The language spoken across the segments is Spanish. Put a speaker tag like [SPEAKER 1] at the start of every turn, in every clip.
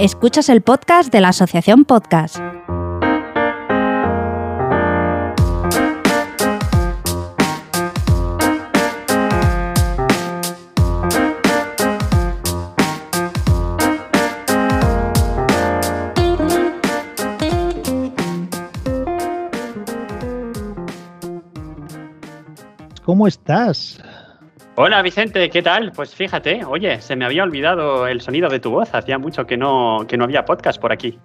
[SPEAKER 1] Escuchas el podcast de la Asociación Podcast.
[SPEAKER 2] ¿Cómo estás?
[SPEAKER 3] Hola Vicente, ¿qué tal? Pues fíjate, oye, se me había olvidado el sonido de tu voz, hacía mucho que no, que no había podcast por aquí.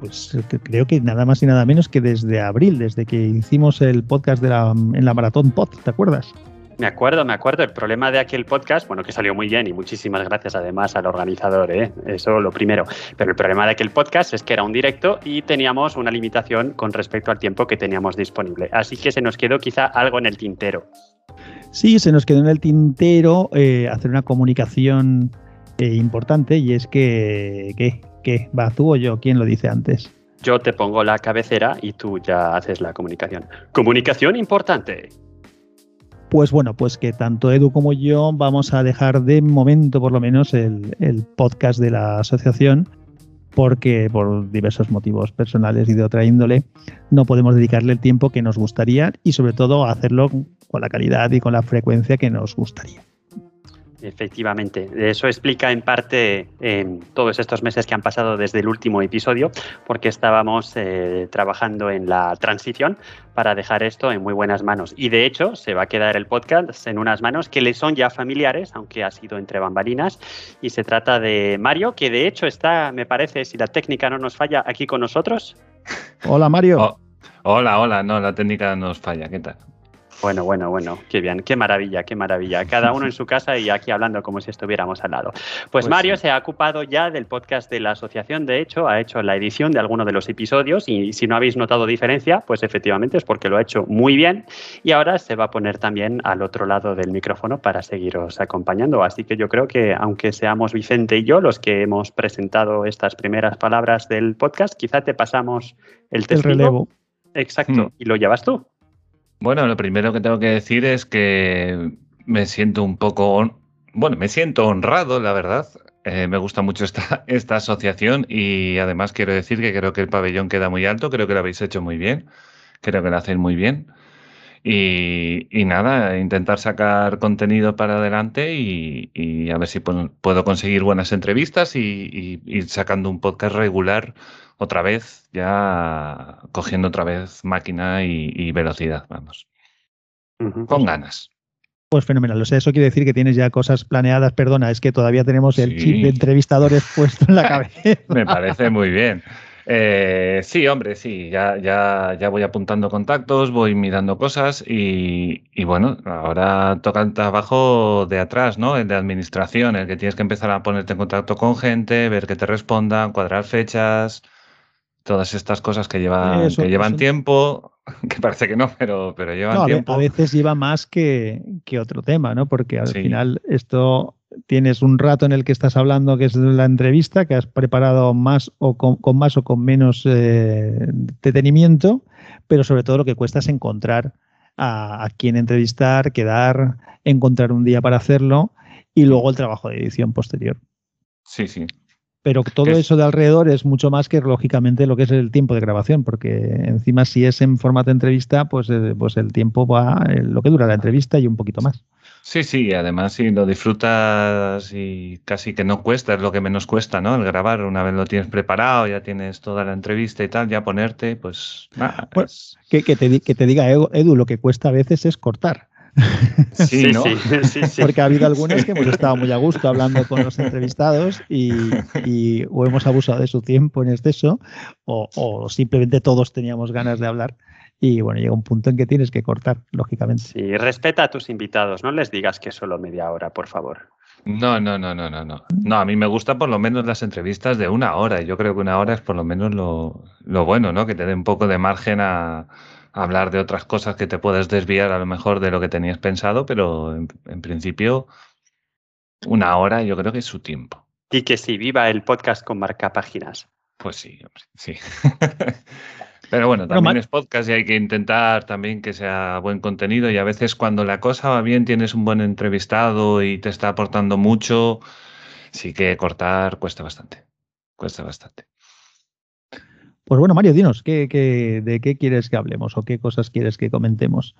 [SPEAKER 2] Pues eh, creo que nada más y nada menos que desde abril, desde que hicimos el podcast de la, en la Maratón Pod, ¿te acuerdas?
[SPEAKER 3] Me acuerdo, me acuerdo. El problema de aquel podcast, bueno, que salió muy bien y muchísimas gracias además al organizador, ¿eh? eso lo primero. Pero el problema de aquel podcast es que era un directo y teníamos una limitación con respecto al tiempo que teníamos disponible. Así que se nos quedó quizá algo en el tintero.
[SPEAKER 2] Sí, se nos quedó en el tintero eh, hacer una comunicación eh, importante y es que, ¿qué? ¿Qué? ¿Va tú o yo? ¿Quién lo dice antes?
[SPEAKER 3] Yo te pongo la cabecera y tú ya haces la comunicación. Comunicación importante.
[SPEAKER 2] Pues bueno, pues que tanto Edu como yo vamos a dejar de momento por lo menos el, el podcast de la asociación porque por diversos motivos personales y de otra índole no podemos dedicarle el tiempo que nos gustaría y sobre todo hacerlo con la calidad y con la frecuencia que nos gustaría.
[SPEAKER 3] Efectivamente, eso explica en parte eh, todos estos meses que han pasado desde el último episodio, porque estábamos eh, trabajando en la transición para dejar esto en muy buenas manos. Y de hecho, se va a quedar el podcast en unas manos que le son ya familiares, aunque ha sido entre bambalinas. Y se trata de Mario, que de hecho está, me parece, si la técnica no nos falla, aquí con nosotros.
[SPEAKER 2] Hola, Mario.
[SPEAKER 4] Oh, hola, hola, no, la técnica nos falla, ¿qué tal?
[SPEAKER 3] Bueno, bueno, bueno, qué bien, qué maravilla, qué maravilla. Cada uno en su casa y aquí hablando como si estuviéramos al lado. Pues,
[SPEAKER 4] Pues
[SPEAKER 3] Mario
[SPEAKER 4] sí.
[SPEAKER 3] se ha ocupado ya del podcast de la asociación, de hecho, ha hecho la edición de alguno de los episodios y si no habéis notado diferencia, pues efectivamente es porque lo ha hecho muy bien y ahora se va a poner también al otro lado del micrófono para seguiros acompañando. Así que yo creo que aunque seamos Vicente y yo los que hemos presentado estas primeras palabras del podcast, quizá te pasamos el
[SPEAKER 2] el
[SPEAKER 3] testigo.
[SPEAKER 2] relevo.
[SPEAKER 3] Exacto,
[SPEAKER 4] Hmm.
[SPEAKER 3] y lo llevas tú.
[SPEAKER 4] Bueno, lo primero que tengo que decir es que me siento un poco, bueno, me siento honrado, la verdad. Eh, me gusta mucho esta, esta asociación y además quiero decir que creo que el pabellón queda muy alto, creo que lo habéis hecho muy bien, creo que lo hacéis muy bien. Y, y nada, intentar sacar contenido para adelante y, y a ver si puedo conseguir buenas entrevistas y, y ir sacando un podcast regular otra vez, ya cogiendo otra vez máquina y, y velocidad, vamos, con ganas.
[SPEAKER 2] Pues fenomenal. O sea, eso quiere decir que tienes ya cosas planeadas. Perdona, es que todavía tenemos el
[SPEAKER 4] Sí.
[SPEAKER 2] chip de entrevistadores puesto en la cabeza.
[SPEAKER 4] Me parece muy bien. Eh, sí, hombre, sí, ya, ya, ya voy apuntando contactos, voy mirando cosas y, y bueno, ahora toca el trabajo de atrás, ¿no? El de administración, el que tienes que empezar a ponerte en contacto con gente, ver que te respondan, cuadrar fechas, todas estas cosas que llevan,
[SPEAKER 2] Eso,
[SPEAKER 4] que llevan
[SPEAKER 2] eso.
[SPEAKER 4] tiempo, que parece que no, pero, pero llevan
[SPEAKER 2] No,
[SPEAKER 4] tiempo.
[SPEAKER 2] a veces lleva más que, que otro tema, ¿no? Porque al
[SPEAKER 4] Sí.
[SPEAKER 2] final esto tienes un rato en el que estás hablando que es la entrevista, que has preparado más o con, con más o con menos eh, detenimiento, pero sobre todo lo que cuesta es encontrar a, a quién entrevistar, quedar, encontrar un día para hacerlo y luego el trabajo de edición posterior.
[SPEAKER 4] Sí, sí.
[SPEAKER 2] Pero todo
[SPEAKER 4] Es-
[SPEAKER 2] eso de alrededor es mucho más que lógicamente lo que es el tiempo de grabación, porque encima si es en formato entrevista, pues, eh, pues el tiempo va eh, lo que dura la entrevista y un poquito más.
[SPEAKER 4] Sí, sí, además si lo disfrutas y casi que no cuesta, es lo que menos cuesta, ¿no? El grabar, una vez lo tienes preparado, ya tienes toda la entrevista y tal, ya ponerte, pues nada,
[SPEAKER 2] Bueno,
[SPEAKER 4] es-
[SPEAKER 2] Que, que te, que te diga Edu, lo que cuesta a veces es cortar,
[SPEAKER 4] sí, ¿no?
[SPEAKER 3] sí, sí, sí.
[SPEAKER 2] porque ha habido algunas que hemos estado muy a gusto hablando con los entrevistados y, y o hemos abusado de su tiempo en exceso o, o simplemente todos teníamos ganas de hablar y bueno, llega un punto en que tienes que cortar, lógicamente.
[SPEAKER 3] Sí, respeta a tus invitados, no les digas que es solo media hora, por favor.
[SPEAKER 4] No, no, no, no, no, no. No, a mí me gusta por lo menos las entrevistas de una hora. y Yo creo que una hora es por lo menos lo, lo bueno, ¿no? Que te dé un poco de margen a hablar de otras cosas que te puedes desviar a lo mejor de lo que tenías pensado, pero en, en principio una hora yo creo que es su tiempo.
[SPEAKER 3] Y que sí, viva el podcast con marcapáginas.
[SPEAKER 4] Pues sí, hombre, sí. Pero bueno, también es podcast y hay que intentar también que sea buen contenido y a veces cuando la cosa va bien, tienes un buen entrevistado y te está aportando mucho, sí que cortar cuesta bastante. cuesta bastante.
[SPEAKER 2] Pues bueno, Mario, dinos, ¿qué, de qué quieres que hablemos o qué cosas quieres que comentemos?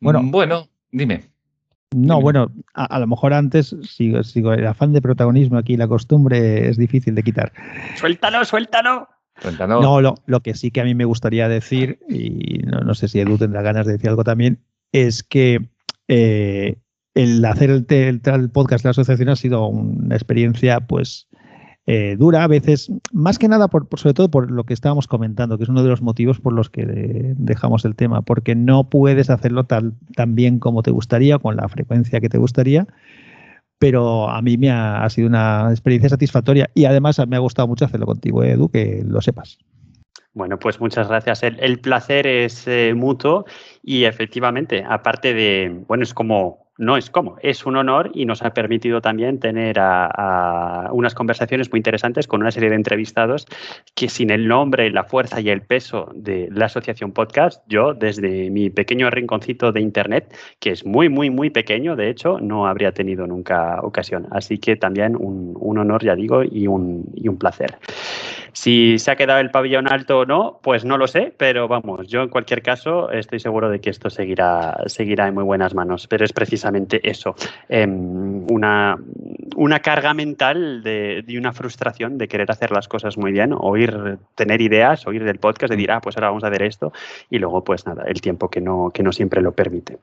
[SPEAKER 4] Bueno, mm, bueno dime.
[SPEAKER 2] No, bueno, a, lo mejor antes sigo, sigo el afán de protagonismo aquí, la costumbre es difícil de quitar.
[SPEAKER 3] Suéltalo, suéltalo.
[SPEAKER 4] Suéltalo.
[SPEAKER 2] No, lo, lo, que sí que a mí me gustaría decir, y no, sé si Edu tendrá ganas de decir algo también, es que eh, el hacer el, el, podcast de la asociación ha sido una experiencia, pues, eh, dura, a veces, más que nada, por, sobre todo por lo que estábamos comentando, que es uno de los motivos por los que dejamos el tema, porque no puedes hacerlo tan, tan bien como te gustaría, con la frecuencia que te gustaría, pero a mí me ha, sido una experiencia satisfactoria y además me ha gustado mucho hacerlo contigo, Edu, que lo sepas.
[SPEAKER 3] Bueno, pues muchas gracias. El, placer es eh, mutuo y efectivamente, aparte de, bueno, es como no es como, es un honor y nos ha permitido también tener unas conversaciones muy interesantes con una serie de entrevistados que sin el nombre, la fuerza y el peso de la Asociación Podcast, yo desde mi pequeño rinconcito de Internet, que es muy, muy, muy pequeño, de hecho, no habría tenido nunca ocasión. Así que también un, honor, ya digo, y un, y un placer. Si se ha quedado el pabellón alto o no, pues no lo sé, pero vamos, yo en cualquier caso estoy seguro de que esto seguirá, seguirá en muy buenas manos. Pero es precisamente eso, em, una, una carga mental de, una frustración de querer hacer las cosas muy bien, oír, tener ideas, oír del podcast, de decir, ah, pues ahora vamos a hacer esto, y luego, pues nada, el tiempo que no, que no siempre lo permite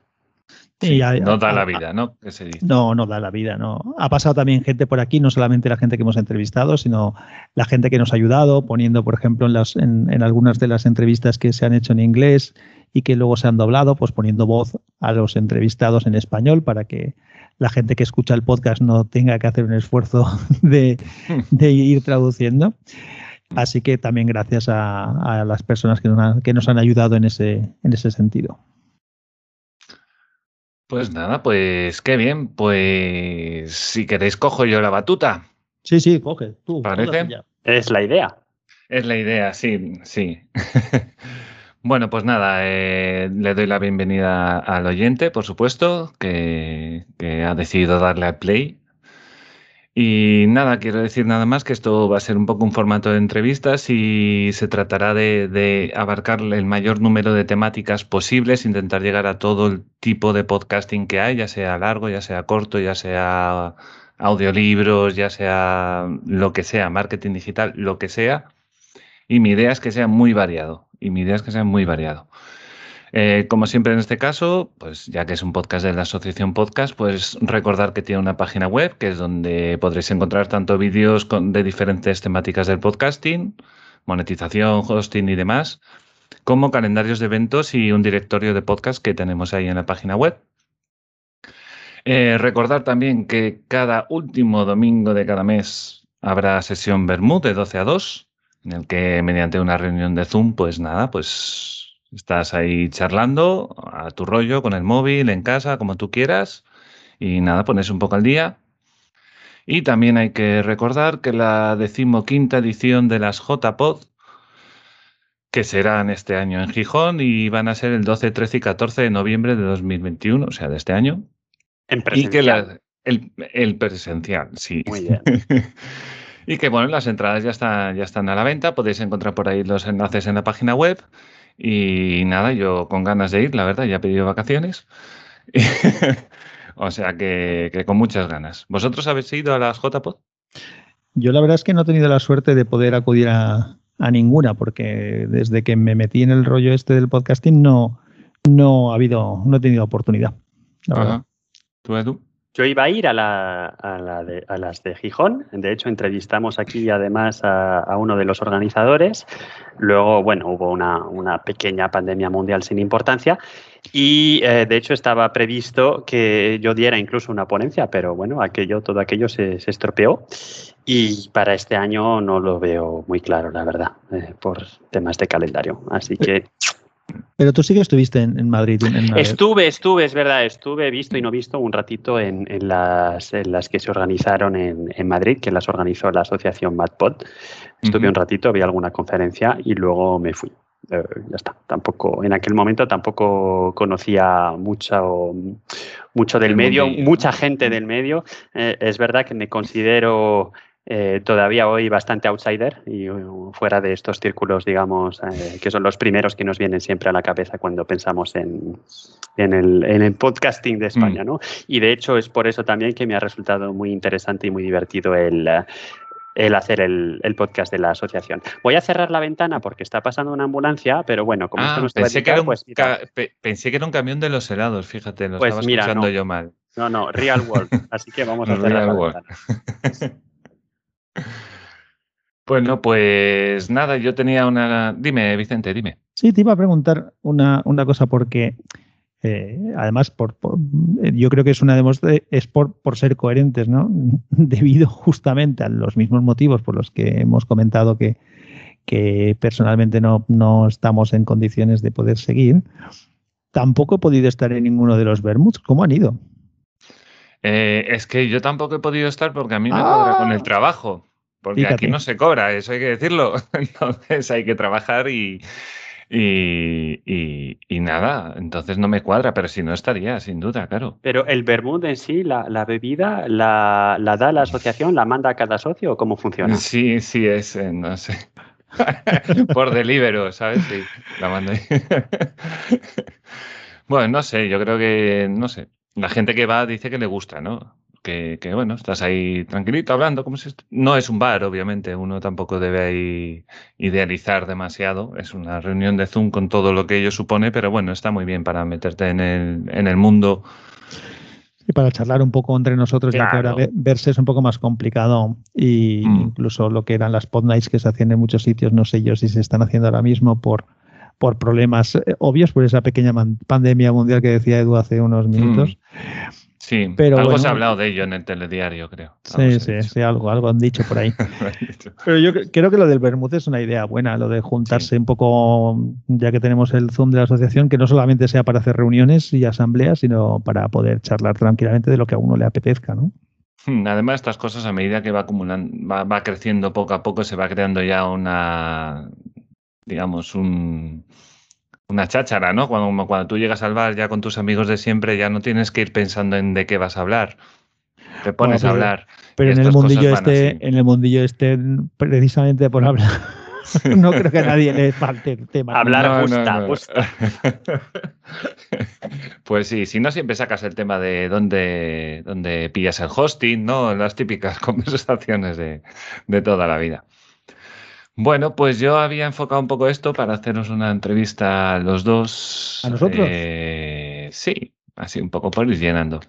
[SPEAKER 4] no da la vida, ¿no?
[SPEAKER 2] No, no da la vida, ¿no? Ha pasado también gente por aquí, no solamente la gente que hemos entrevistado, sino la gente que nos ha ayudado, poniendo, por ejemplo, en, las, en, algunas de las entrevistas que se han hecho en inglés y que luego se han doblado, pues poniendo voz a los entrevistados en español para que la gente que escucha el podcast no tenga que hacer un esfuerzo de, ir traduciendo. Así que también gracias a, las personas que nos, han, que nos han ayudado en ese, en ese sentido.
[SPEAKER 4] Pues nada, pues qué bien. Pues si queréis, cojo yo la batuta.
[SPEAKER 2] Sí, sí, coge. Tú,
[SPEAKER 4] ¿Parece?
[SPEAKER 3] Es la idea.
[SPEAKER 4] Es la idea, sí, sí. bueno, pues nada, eh, le doy la bienvenida al oyente, por supuesto, que, que ha decidido darle al play y nada, quiero decir nada más que esto va a ser un poco un formato de entrevistas y se tratará de, abarcar el mayor número de temáticas posibles, intentar llegar a todo el tipo de podcasting que hay, ya sea largo, ya sea corto, ya sea audiolibros, ya sea lo que sea, marketing digital, lo que sea. Y mi idea es que sea muy variado. Y mi idea es que sea muy variado. Eh, como siempre en este caso, pues ya que es un podcast de la Asociación Podcast, pues recordar que tiene una página web que es donde podréis encontrar tanto vídeos de diferentes temáticas del podcasting, monetización, hosting y demás, como calendarios de eventos y un directorio de podcast que tenemos ahí en la página web. Eh, recordar también que cada último domingo de cada mes habrá sesión Bermud de 12 a 2, en el que mediante una reunión de Zoom, pues nada, pues Estás ahí charlando a tu rollo con el móvil, en casa, como tú quieras. Y nada, pones un poco al día. Y también hay que recordar que la decimoquinta edición de las JPod, que serán este año en Gijón y van a ser el 12, 13 y 14 de noviembre de 2021, o sea, de este año.
[SPEAKER 3] En presencial.
[SPEAKER 4] Y que el, presencial, sí.
[SPEAKER 3] Muy bien.
[SPEAKER 4] y que bueno, las entradas ya están, ya están a la venta. Podéis encontrar por ahí los enlaces en la página web. Y nada, yo con ganas de ir, la verdad, ya he pedido vacaciones. o sea que, con muchas ganas. ¿Vosotros habéis ido a las JPod?
[SPEAKER 2] Yo la verdad es que no he tenido la suerte de poder acudir a, ninguna, porque desde que me metí en el rollo este del podcasting no, no ha habido, no he tenido oportunidad.
[SPEAKER 4] ¿Tú, Edu?
[SPEAKER 3] Yo iba a ir a, las de Gijón, de hecho entrevistamos aquí además a, uno de los organizadores, luego, bueno, hubo una, pequeña pandemia mundial sin importancia. Y eh, de hecho estaba previsto que yo diera incluso una ponencia, pero bueno, aquello, todo aquello se, estropeó. Y para este año no lo veo muy claro, la verdad, eh, por temas de calendario. Así que
[SPEAKER 2] pero tú sí que estuviste en, Madrid.
[SPEAKER 3] estuve, estuve, es verdad, estuve visto y no visto un ratito en, las, las, que se organizaron en, Madrid, que las organizó la asociación MadPod. Estuve un ratito, vi alguna conferencia y luego me fui. Eh, ya está. Tampoco, en aquel momento tampoco conocía mucho, mucho del medio, mucha gente del medio. Eh, es verdad que me considero eh, todavía hoy bastante outsider y uh, fuera de estos círculos, digamos, eh, que son los primeros que nos vienen siempre a la cabeza cuando pensamos en, en, el, podcasting de España, mm. ¿no? Y de hecho es por eso también que me ha resultado muy interesante y muy divertido el, el hacer el, podcast de la asociación. Voy a cerrar la ventana porque está pasando una ambulancia, pero bueno, como esto
[SPEAKER 4] no
[SPEAKER 3] está
[SPEAKER 4] pensé, que era un, pues pensé que era un camión de los helados, fíjate, lo pues estaba escuchando yo mal.
[SPEAKER 3] No, no, Real World. Así que vamos a cerrar la ventana.
[SPEAKER 4] Bueno, pues nada, yo tenía una... Dime, Vicente, dime.
[SPEAKER 2] Sí, te iba a preguntar una, una cosa porque eh, además, por, eh, yo creo que es una demostración, es por, por ser coherentes, ¿no? Debido justamente a los mismos motivos por los que hemos comentado que, que personalmente no, no estamos en condiciones de poder seguir. Tampoco he podido estar en ninguno de los Bermuds. ¿Cómo han ido?
[SPEAKER 4] Eh, es que yo tampoco he podido estar porque a mí me cobra con el ah. trabajo. Porque aquí no se cobra, eso hay que decirlo. Entonces hay que trabajar y, y, nada, entonces no me cuadra, pero si no estaría, sin duda, claro.
[SPEAKER 3] Pero el Bermud en sí, la, bebida, la, da la asociación, la manda a cada socio o cómo funciona?
[SPEAKER 4] Sí, sí, es, eh, no sé. Por delibero, ¿sabes? Sí, la manda. bueno, no sé, yo creo que, no sé. La gente que va dice que le gusta, ¿no? que, bueno, estás ahí tranquilito hablando, como si no es un bar, obviamente, uno tampoco debe idealizar demasiado, es una reunión de Zoom con todo lo que ello supone, pero bueno, está muy bien para meterte en el, en el mundo.
[SPEAKER 2] Y para charlar un poco entre nosotros, ya que ahora verse es un poco más complicado. Y mm. incluso lo que eran las pod nights que se hacían en muchos sitios, no sé yo si se están haciendo ahora mismo por, por problemas eh, obvios, por esa pequeña pandemia mundial que decía Edu hace unos minutos.
[SPEAKER 4] Mm. Sí, pero algo se ha hablado de ello en el telediario, creo.
[SPEAKER 2] sí, sí, sí, algo, algo han dicho por ahí. pero yo creo que lo del Bermud es una idea buena, lo de juntarse un poco, ya que tenemos el Zoom de la asociación, que no solamente sea para hacer reuniones y asambleas, sino para poder charlar tranquilamente de lo que a uno le apetezca, ¿no?
[SPEAKER 4] Hmm, además, estas cosas a medida que va acumulando, va creciendo poco a poco, se va creando ya una, digamos, un, una cháchara, ¿no? Cuando, cuando tú llegas al bar ya con tus amigos de siempre, ya no tienes que ir pensando en de qué vas a hablar. Te pones a hablar.
[SPEAKER 2] Pero en el mundillo este, en el mundillo este, precisamente por hablar. no creo que a nadie le falte el tema.
[SPEAKER 3] Hablar gusta, gusta.
[SPEAKER 4] Pues sí, si no siempre sacas el tema de dónde, dónde pillas el hosting, ¿no? Las típicas conversaciones de, de toda la vida. Bueno, pues yo había enfocado un poco esto para hacernos una entrevista a los dos.
[SPEAKER 2] ¿A nosotros?
[SPEAKER 4] Eh, sí, así un poco por ir llenando.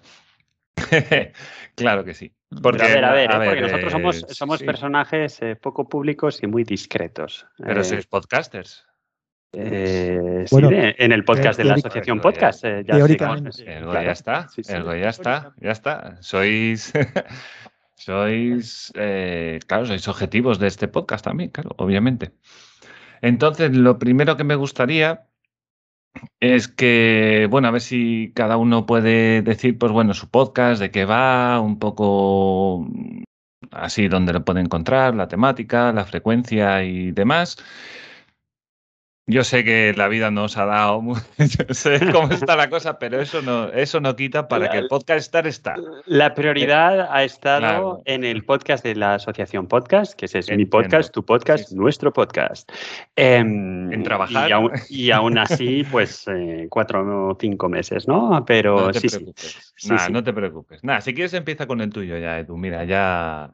[SPEAKER 4] claro que sí.
[SPEAKER 3] Porque, a ver, a ver, ¿eh? porque nosotros somos, eh, personajes poco públicos y muy discretos.
[SPEAKER 4] Pero sois podcasters.
[SPEAKER 3] sí, en el podcast de la asociación podcast. ya,
[SPEAKER 4] ya está, ya está, ya está. Sois sois, eh, claro, sois objetivos de este podcast también, claro, obviamente. Entonces, lo primero que me gustaría es que, bueno, a ver si cada uno puede decir, pues bueno, su podcast, de qué va, un poco así, dónde lo puede encontrar, la temática, la frecuencia y demás. Yo sé que la vida nos ha dado, yo sé cómo está la cosa, pero eso no, eso no quita para que el podcast estar está.
[SPEAKER 3] La prioridad ha estado en el podcast de la Asociación Podcast, que es mi podcast, tu podcast, nuestro podcast.
[SPEAKER 4] Em, en trabajar.
[SPEAKER 3] Y aún, así, pues eh, cuatro o cinco meses, ¿no? Pero
[SPEAKER 4] no te
[SPEAKER 3] sí,
[SPEAKER 4] preocupes. Sí. no te preocupes. Nada, si quieres empieza con el tuyo ya, Edu. Mira, ya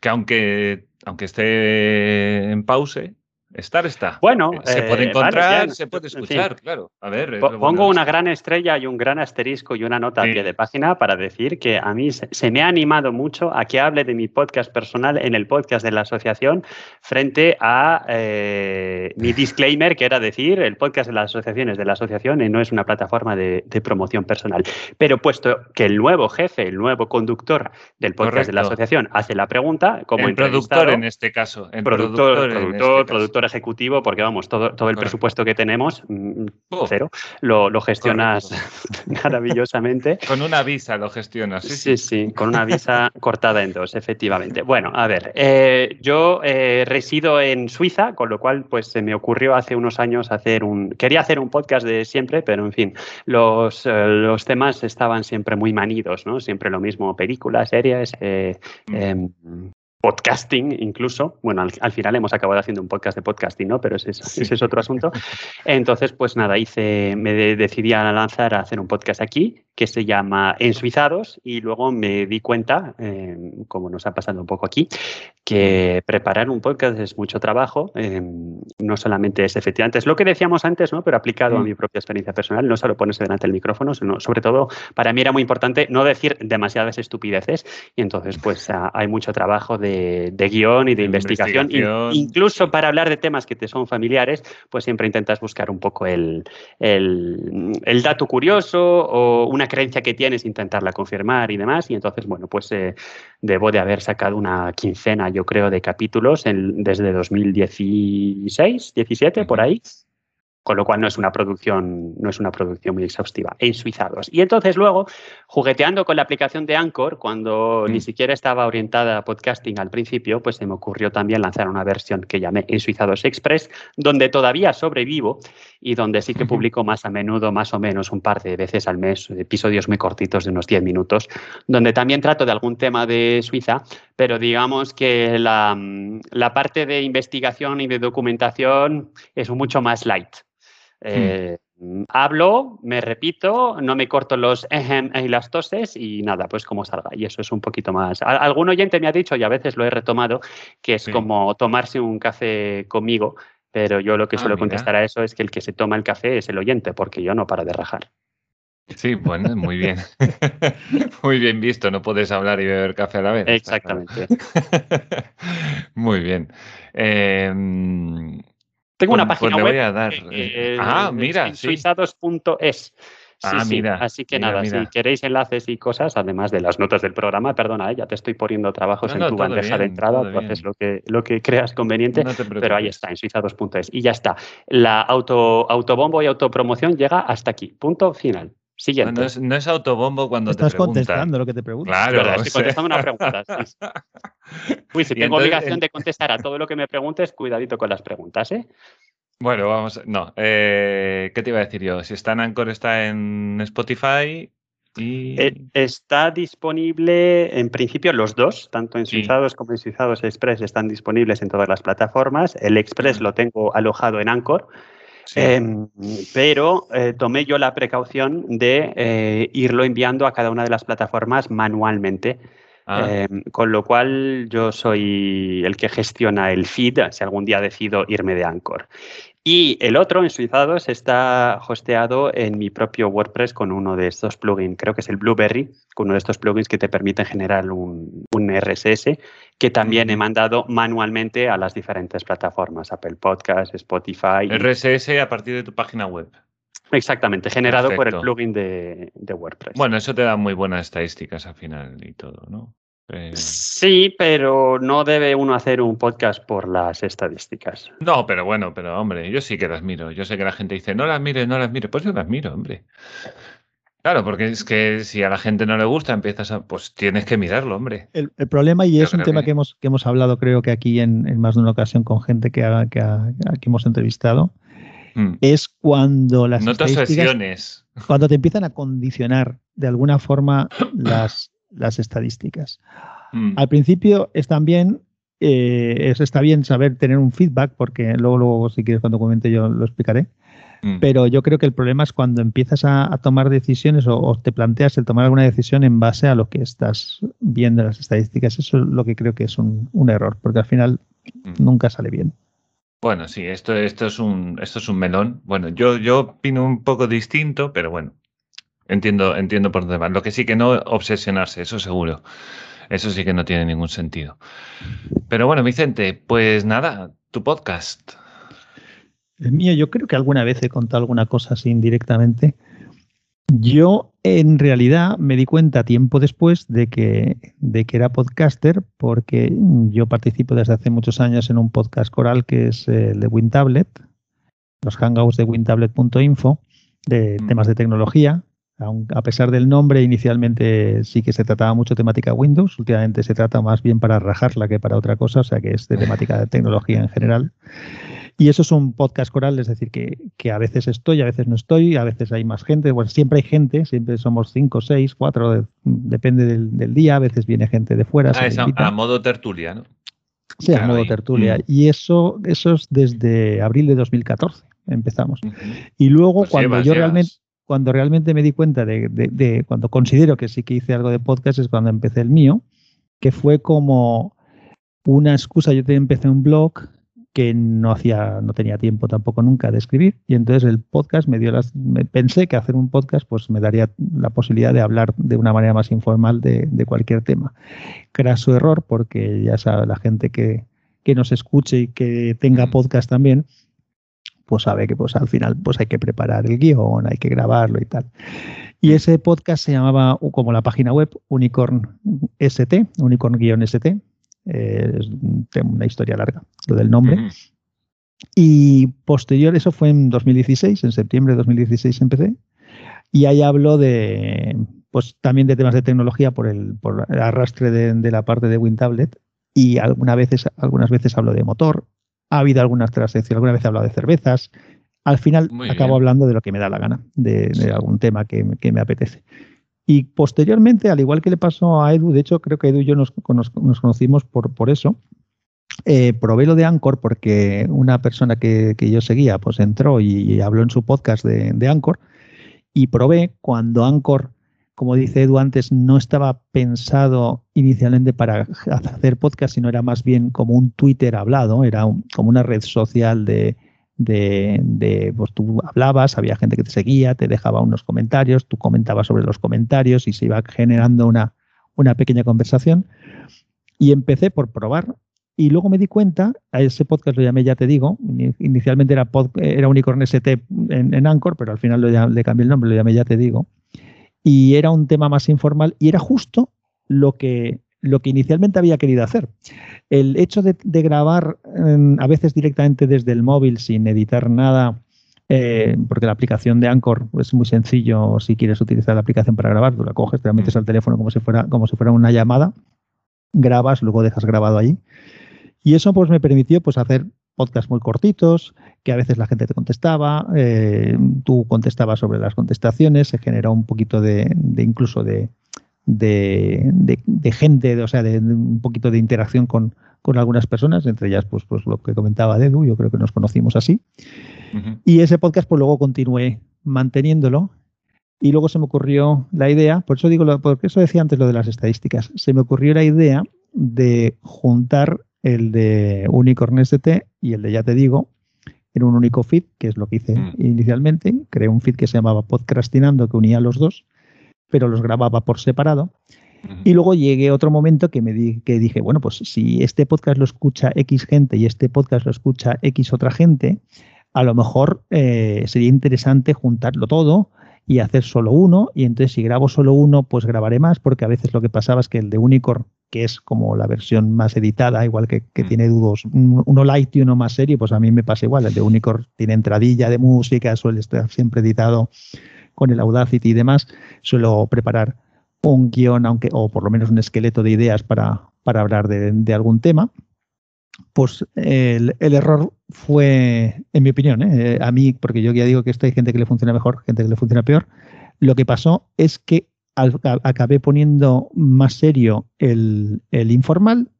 [SPEAKER 4] que aunque, aunque esté en pause, Estar está.
[SPEAKER 3] Bueno,
[SPEAKER 4] se puede eh, encontrar, se puede escuchar, claro. A ver,
[SPEAKER 3] pongo una gran estrella y un gran asterisco y una nota a pie de página para decir que a mí se, me ha animado mucho a que hable de mi podcast personal en el podcast de la asociación frente a eh, mi disclaimer, que era decir el podcast de las asociaciones de la asociación y no es una plataforma de, promoción personal. Pero puesto que el nuevo jefe, el nuevo conductor del podcast de la asociación hace la pregunta, como
[SPEAKER 4] el productor en este caso,
[SPEAKER 3] el productor, productor, este productor ejecutivo, porque vamos, todo, todo el presupuesto que tenemos, mm, cero, lo, gestionas maravillosamente.
[SPEAKER 4] Con una visa lo gestionas.
[SPEAKER 3] Sí, sí, sí, con una visa cortada en dos, efectivamente. Bueno, a ver, eh, yo eh, resido en Suiza, con lo cual pues se me ocurrió hace unos años hacer un... Quería hacer un podcast de siempre, pero en fin, los, eh, los temas estaban siempre muy manidos, ¿no? Siempre lo mismo, películas, series, mm. Em, podcasting incluso. Bueno, al, final hemos acabado haciendo un podcast de podcasting, ¿no? Pero ese es, otro asunto. Entonces, pues nada, hice, me decidí a lanzar a hacer un podcast aquí que se llama Ensuizados y luego me di cuenta, eh, como nos ha pasado un poco aquí, que preparar un podcast es mucho trabajo, eh, no solamente es efectivamente, es lo que decíamos antes, ¿no? pero aplicado a mm. mi propia experiencia personal, no solo ponerse delante del micrófono, sino sobre todo para mí era muy importante no decir demasiadas estupideces y entonces pues hay mucho trabajo de, de guion y de, investigación, incluso para hablar de temas que te son familiares, pues siempre intentas buscar un poco el, el, el dato curioso o una creencia que tienes, intentarla confirmar y demás. Y entonces, bueno, pues eh, debo de haber sacado una quincena, yo creo, de capítulos en, desde 2016, 17, por ahí con lo cual no es una producción, no es una producción muy exhaustiva, en suizados. Y entonces luego, jugueteando con la aplicación de Anchor, cuando ni mm. siquiera estaba orientada a podcasting al principio, pues se me ocurrió también lanzar una versión que llamé En Suizados Express, donde todavía sobrevivo y donde sí que publico más a menudo, más o menos un par de veces al mes, episodios muy cortitos de unos 10 minutos, donde también trato de algún tema de Suiza, pero digamos que la, la parte de investigación y de documentación es mucho más light. Eh, hablo, me repito, no me corto los ejem y las toses y nada, pues como salga. Y eso es un poquito más. Algún oyente me ha dicho, y a veces lo he retomado, que es como tomarse un café conmigo, pero yo lo que ah, suelo contestar a eso es que el que se toma el café es el oyente, porque yo no paro de rajar.
[SPEAKER 4] Sí, bueno, muy bien. muy bien visto, no puedes hablar y beber café a la vez.
[SPEAKER 3] Exactamente.
[SPEAKER 4] muy bien. Eh,
[SPEAKER 3] tengo una página
[SPEAKER 4] pues
[SPEAKER 3] web.
[SPEAKER 4] Voy a dar.
[SPEAKER 3] Eh, ah, mira. Suizados.es. ah, mira, Así que nada, si queréis enlaces y cosas, además de las notas del programa, perdona, eh, ya te estoy poniendo trabajos en tu bandeja de entrada, tú haces lo que, lo que creas conveniente, pero ahí está, en suizados.es. Y ya está. La auto, autobombo y autopromoción llega hasta aquí. Punto final. Siguiente.
[SPEAKER 4] No, es, no es, autobombo cuando
[SPEAKER 2] Estás
[SPEAKER 4] te
[SPEAKER 2] contestando lo que te pregunto.
[SPEAKER 3] Claro, estoy contestando una pregunta. Uy, si tengo obligación de contestar a todo lo que me preguntes, cuidadito con las preguntas, ¿eh?
[SPEAKER 4] Bueno, vamos, no. Eh, ¿Qué te iba a decir yo? Si está en Anchor, está en Spotify y...
[SPEAKER 3] Eh, está disponible, en principio, los dos, tanto en Suizados como en Suizados Express, están disponibles en todas las plataformas. El Express lo tengo alojado en Anchor. Em, pero eh, tomé yo la precaución de irlo enviando a cada una de las plataformas manualmente. Ah. Con lo cual yo soy el que gestiona el feed si algún día decido irme de Anchor. Y el otro, en Suizados, está hosteado en mi propio WordPress con uno de estos plugins, creo que es el Blueberry, con uno de estos plugins que te permiten generar un, RSS, que también he mandado manualmente a las diferentes plataformas, Apple Podcasts, Spotify.
[SPEAKER 4] RSS a partir de tu página web.
[SPEAKER 3] Exactamente, generado por el plugin de, WordPress.
[SPEAKER 4] Bueno, eso te da muy buenas estadísticas al final y todo, ¿no?
[SPEAKER 3] Eh, sí, pero no debe uno hacer un podcast por las estadísticas.
[SPEAKER 4] No, pero bueno, pero hombre, yo sí que las miro. Yo sé que la gente dice, no las mires, no las mires. Pues yo las miro, hombre. Claro, porque es que si a la gente no le gusta, empiezas a, pues tienes que mirarlo, hombre.
[SPEAKER 2] El, problema, y es un tema que... hemos, que hemos hablado creo que aquí en, más de una ocasión con gente que, que, que hemos entrevistado, Mm. es cuando las
[SPEAKER 4] estadísticas,
[SPEAKER 2] cuando te empiezan a condicionar de alguna forma las, las estadísticas. Mm. Al principio están bien, eh, está bien saber tener un feedback, porque luego, luego si quieres cuando comente yo lo explicaré. Mm. Pero yo creo que el problema es cuando empiezas a, tomar decisiones o, te planteas el tomar alguna decisión en base a lo que estás viendo en las estadísticas. Eso es lo que creo que es un, un error, porque al final nunca sale bien.
[SPEAKER 4] Bueno, sí, esto, esto, es un, esto es un melón. Bueno, yo, yo opino un poco distinto, pero bueno, entiendo, entiendo por dónde va. Lo que sí que no obsesionarse, eso seguro. Eso sí que no tiene ningún sentido. Pero bueno, Vicente, pues nada, tu podcast.
[SPEAKER 2] El mío, yo creo que alguna vez he contado alguna cosa así indirectamente. Yo en realidad me di cuenta tiempo después de que, de que era podcaster porque yo participo desde hace muchos años en un podcast coral que es el de WinTablet, los hangouts de wintablet.info, de mm. temas de tecnología. A pesar del nombre, inicialmente sí que se trataba mucho temática Windows, últimamente se trata más bien para rajarla que para otra cosa, o sea que es de temática de tecnología en general. Y eso es un podcast coral, es decir, que, que, a veces estoy, a veces no estoy, a veces hay más gente, bueno, siempre hay gente, siempre somos cinco, seis, cuatro, depende del, del, día, a veces viene gente de fuera.
[SPEAKER 4] Ah, es a, a, modo tertulia, ¿no?
[SPEAKER 2] Sí, claro, a modo tertulia. Mm. Y eso, eso es desde abril de 2014, empezamos. Y luego
[SPEAKER 4] pues
[SPEAKER 2] cuando
[SPEAKER 4] llevas,
[SPEAKER 2] yo
[SPEAKER 4] llevas.
[SPEAKER 2] realmente cuando realmente me di cuenta de, de, de, cuando considero que sí que hice algo de podcast es cuando empecé el mío, que fue como una excusa. Yo empecé un blog que no hacía, no tenía tiempo tampoco nunca de escribir y entonces el podcast me dio las, me pensé que hacer un podcast pues me daría la posibilidad de hablar de una manera más informal de, de cualquier tema. Craso error porque ya sabe la gente que, que nos escuche y que tenga podcast también, pues sabe que pues al final pues hay que preparar el guion, hay que grabarlo y tal. Y ese podcast se llamaba como la página web Unicorn ST, Unicorn-ST, eh, es una historia larga, lo del nombre. Y posterior, eso fue en 2016, en septiembre de 2016 empecé, y ahí hablo de, pues también de temas de tecnología por el, por el arrastre de, de, la parte de WinTablet, y algunas veces, algunas veces hablo de motor, ha habido algunas transacciones, alguna vez he hablado de cervezas, al final Muy acabo bien. hablando de lo que me da la gana, de, de sí. algún tema que, que me apetece. Y posteriormente, al igual que le pasó a Edu, de hecho creo que Edu y yo nos, nos, nos conocimos por, por eso, eh, probé lo de Anchor porque una persona que, que yo seguía pues entró y, y, habló en su podcast de, de Anchor y probé cuando Anchor, como dice Edu antes, no estaba pensado inicialmente para hacer podcast, sino era más bien como un Twitter hablado, era como una red social de, de, de, pues tú hablabas, había gente que te seguía, te dejaba unos comentarios, tú comentabas sobre los comentarios y se iba generando una, una pequeña conversación. Y empecé por probar y luego me di cuenta, a ese podcast lo llamé, ya te digo, inicialmente era, pod, era Unicorn ST en, en, Anchor, pero al final le cambié el nombre, lo llamé, ya te digo, y era un tema más informal y era justo lo que, lo que inicialmente había querido hacer. El hecho de, de grabar eh, a veces directamente desde el móvil sin editar nada, eh, porque la aplicación de Anchor es muy sencillo si quieres utilizar la aplicación para grabar, tú la coges, te la metes al teléfono como si fuera, como si fuera una llamada, grabas, luego dejas grabado ahí. Y eso pues me permitió pues hacer podcasts muy cortitos, que a veces la gente te contestaba, eh, tú contestabas sobre las contestaciones, se generó un poquito de, de incluso de, de, de, de, gente, o sea, de, un poquito de interacción con, con, algunas personas, entre ellas pues, pues lo que comentaba Dedu, yo creo que nos conocimos así. Uh -huh. Y ese podcast pues luego continué manteniéndolo y luego se me ocurrió la idea, por eso digo, porque eso decía antes lo de las estadísticas, se me ocurrió la idea de juntar el de Unicorn ST y el de Ya Te Digo en un único feed, que es lo que hice mm. inicialmente. Creé un feed que se llamaba Podcastinando, que unía los dos, pero los grababa por separado. Mm. Y luego llegué a otro momento que me di, que dije, bueno, pues si este podcast lo escucha X gente y este podcast lo escucha X otra gente, a lo mejor eh, sería interesante juntarlo todo y hacer solo uno. Y entonces si grabo solo uno, pues grabaré más, porque a veces lo que pasaba es que el de Unicorn que es como la versión más editada, igual que, que mm. tiene dos, uno light y uno más serio, pues a mí me pasa igual. El de Unicorn tiene entradilla de música, suele estar siempre editado con el Audacity y demás. Suelo preparar un guion, aunque, o por lo menos un esqueleto de ideas para, para hablar de, de algún tema. Pues el, el, error fue, en mi opinión, ¿eh? a mí, porque yo ya digo que esto hay gente que le funciona mejor, gente que le funciona peor. Lo que pasó es que al, acabé poniendo más serio el, el informal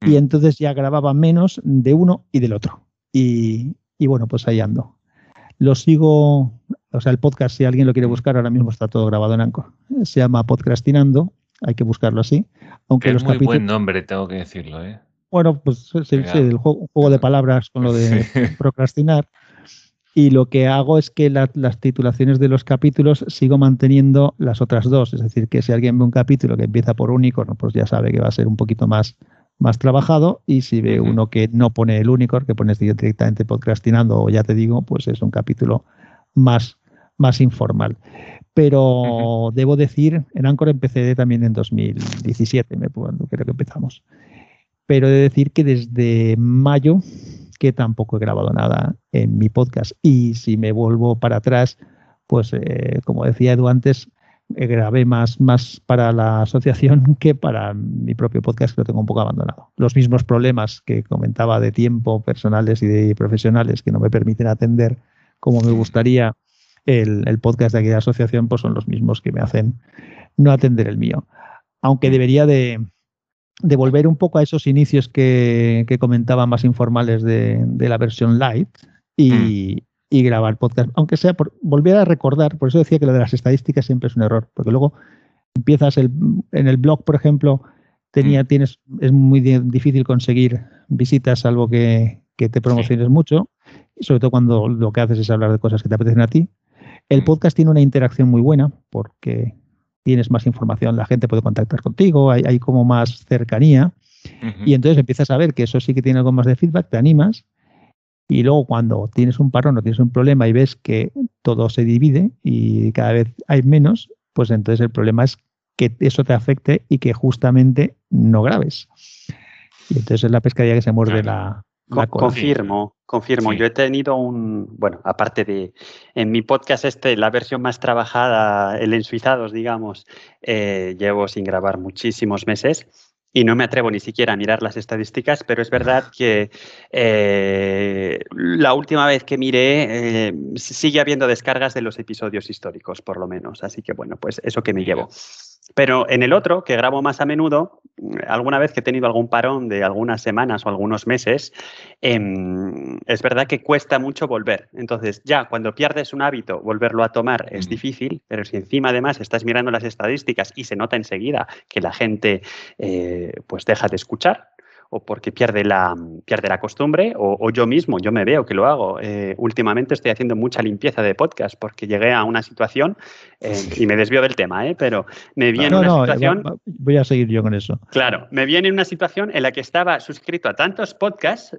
[SPEAKER 2] y mm. entonces ya grababa menos de uno y del otro. Y, y, bueno, pues ahí ando. Lo sigo, o sea, el podcast, si alguien lo quiere buscar, ahora mismo está todo grabado en Anchor. Se llama Podcastinando, hay que buscarlo así. Aunque
[SPEAKER 4] es
[SPEAKER 2] los
[SPEAKER 4] muy buen nombre, tengo que decirlo, ¿eh?
[SPEAKER 2] Bueno, pues sí, sí, el juego, juego, de palabras con lo de procrastinar. Y lo que hago es que la, las titulaciones de los capítulos sigo manteniendo las otras dos. Es decir, que si alguien ve un capítulo que empieza por unicorn, pues ya sabe que va a ser un poquito más, más trabajado. Y si ve uh -huh. uno que no pone el unicorn, que pones directamente podcastinando, o ya te digo, pues es un capítulo más, más informal. Pero uh -huh. debo decir, en Anchor empecé también en 2017, me, creo que empezamos. Pero he de decir que desde mayo que tampoco he grabado nada en mi podcast. Y si me vuelvo para atrás, pues eh, como decía Edu antes, grabé más, más para la asociación que para mi propio podcast, que lo tengo un poco abandonado. Los mismos problemas que comentaba de tiempo personales y de profesionales que no me permiten atender como me gustaría el, el podcast de aquella asociación, pues son los mismos que me hacen no atender el mío. Aunque debería de, de volver un poco a esos inicios que, que comentaba más informales de, de la versión light y, y grabar podcast, aunque sea por volver a recordar, por eso decía que lo de las estadísticas siempre es un error, porque luego empiezas el, en el blog, por ejemplo, tenía, tienes, es muy difícil conseguir visitas, salvo que, que te promociones mucho, sobre todo cuando lo que haces es hablar de cosas que te apetecen a ti. El podcast tiene una interacción muy buena porque tienes más información, la gente puede contactar contigo, hay, hay como más cercanía. Y entonces empiezas a ver que eso sí que tiene algo más de feedback, te animas y luego cuando tienes un parón o tienes un problema y ves que todo se divide y cada vez hay menos, pues entonces el problema es que eso te afecte y que justamente no grabes. Y entonces es la pescadilla que se muerde la
[SPEAKER 3] Confirmo, confirmo.
[SPEAKER 4] Sí.
[SPEAKER 3] Yo he tenido un, bueno, aparte de, en mi podcast este, la versión más trabajada, el Ensuizados, digamos, eh, llevo sin grabar muchísimos meses y no me atrevo ni siquiera a mirar las estadísticas, pero es verdad que eh, la última vez que miré eh, sigue habiendo descargas de los episodios históricos, por lo menos. Así que bueno, pues eso que me llevo. Pero en el otro, que grabo más a menudo, alguna vez que he tenido algún parón de algunas semanas o algunos meses, eh, es verdad que cuesta mucho volver. Entonces, ya cuando pierdes un hábito, volverlo a tomar es
[SPEAKER 4] Mm.
[SPEAKER 3] difícil, pero si encima además estás mirando las estadísticas y se nota enseguida que la gente eh, pues deja de escuchar, o porque pierde la, pierde la costumbre, o, o yo mismo, yo me veo que lo hago. Eh, últimamente estoy haciendo mucha limpieza de podcast porque llegué a una situación, eh, y me desvío del tema, ¿eh? pero me vi en
[SPEAKER 2] No,
[SPEAKER 3] una
[SPEAKER 2] no,
[SPEAKER 3] situación...
[SPEAKER 2] voy a seguir yo con eso.
[SPEAKER 3] Claro, me viene una situación en la que estaba suscrito a tantos podcasts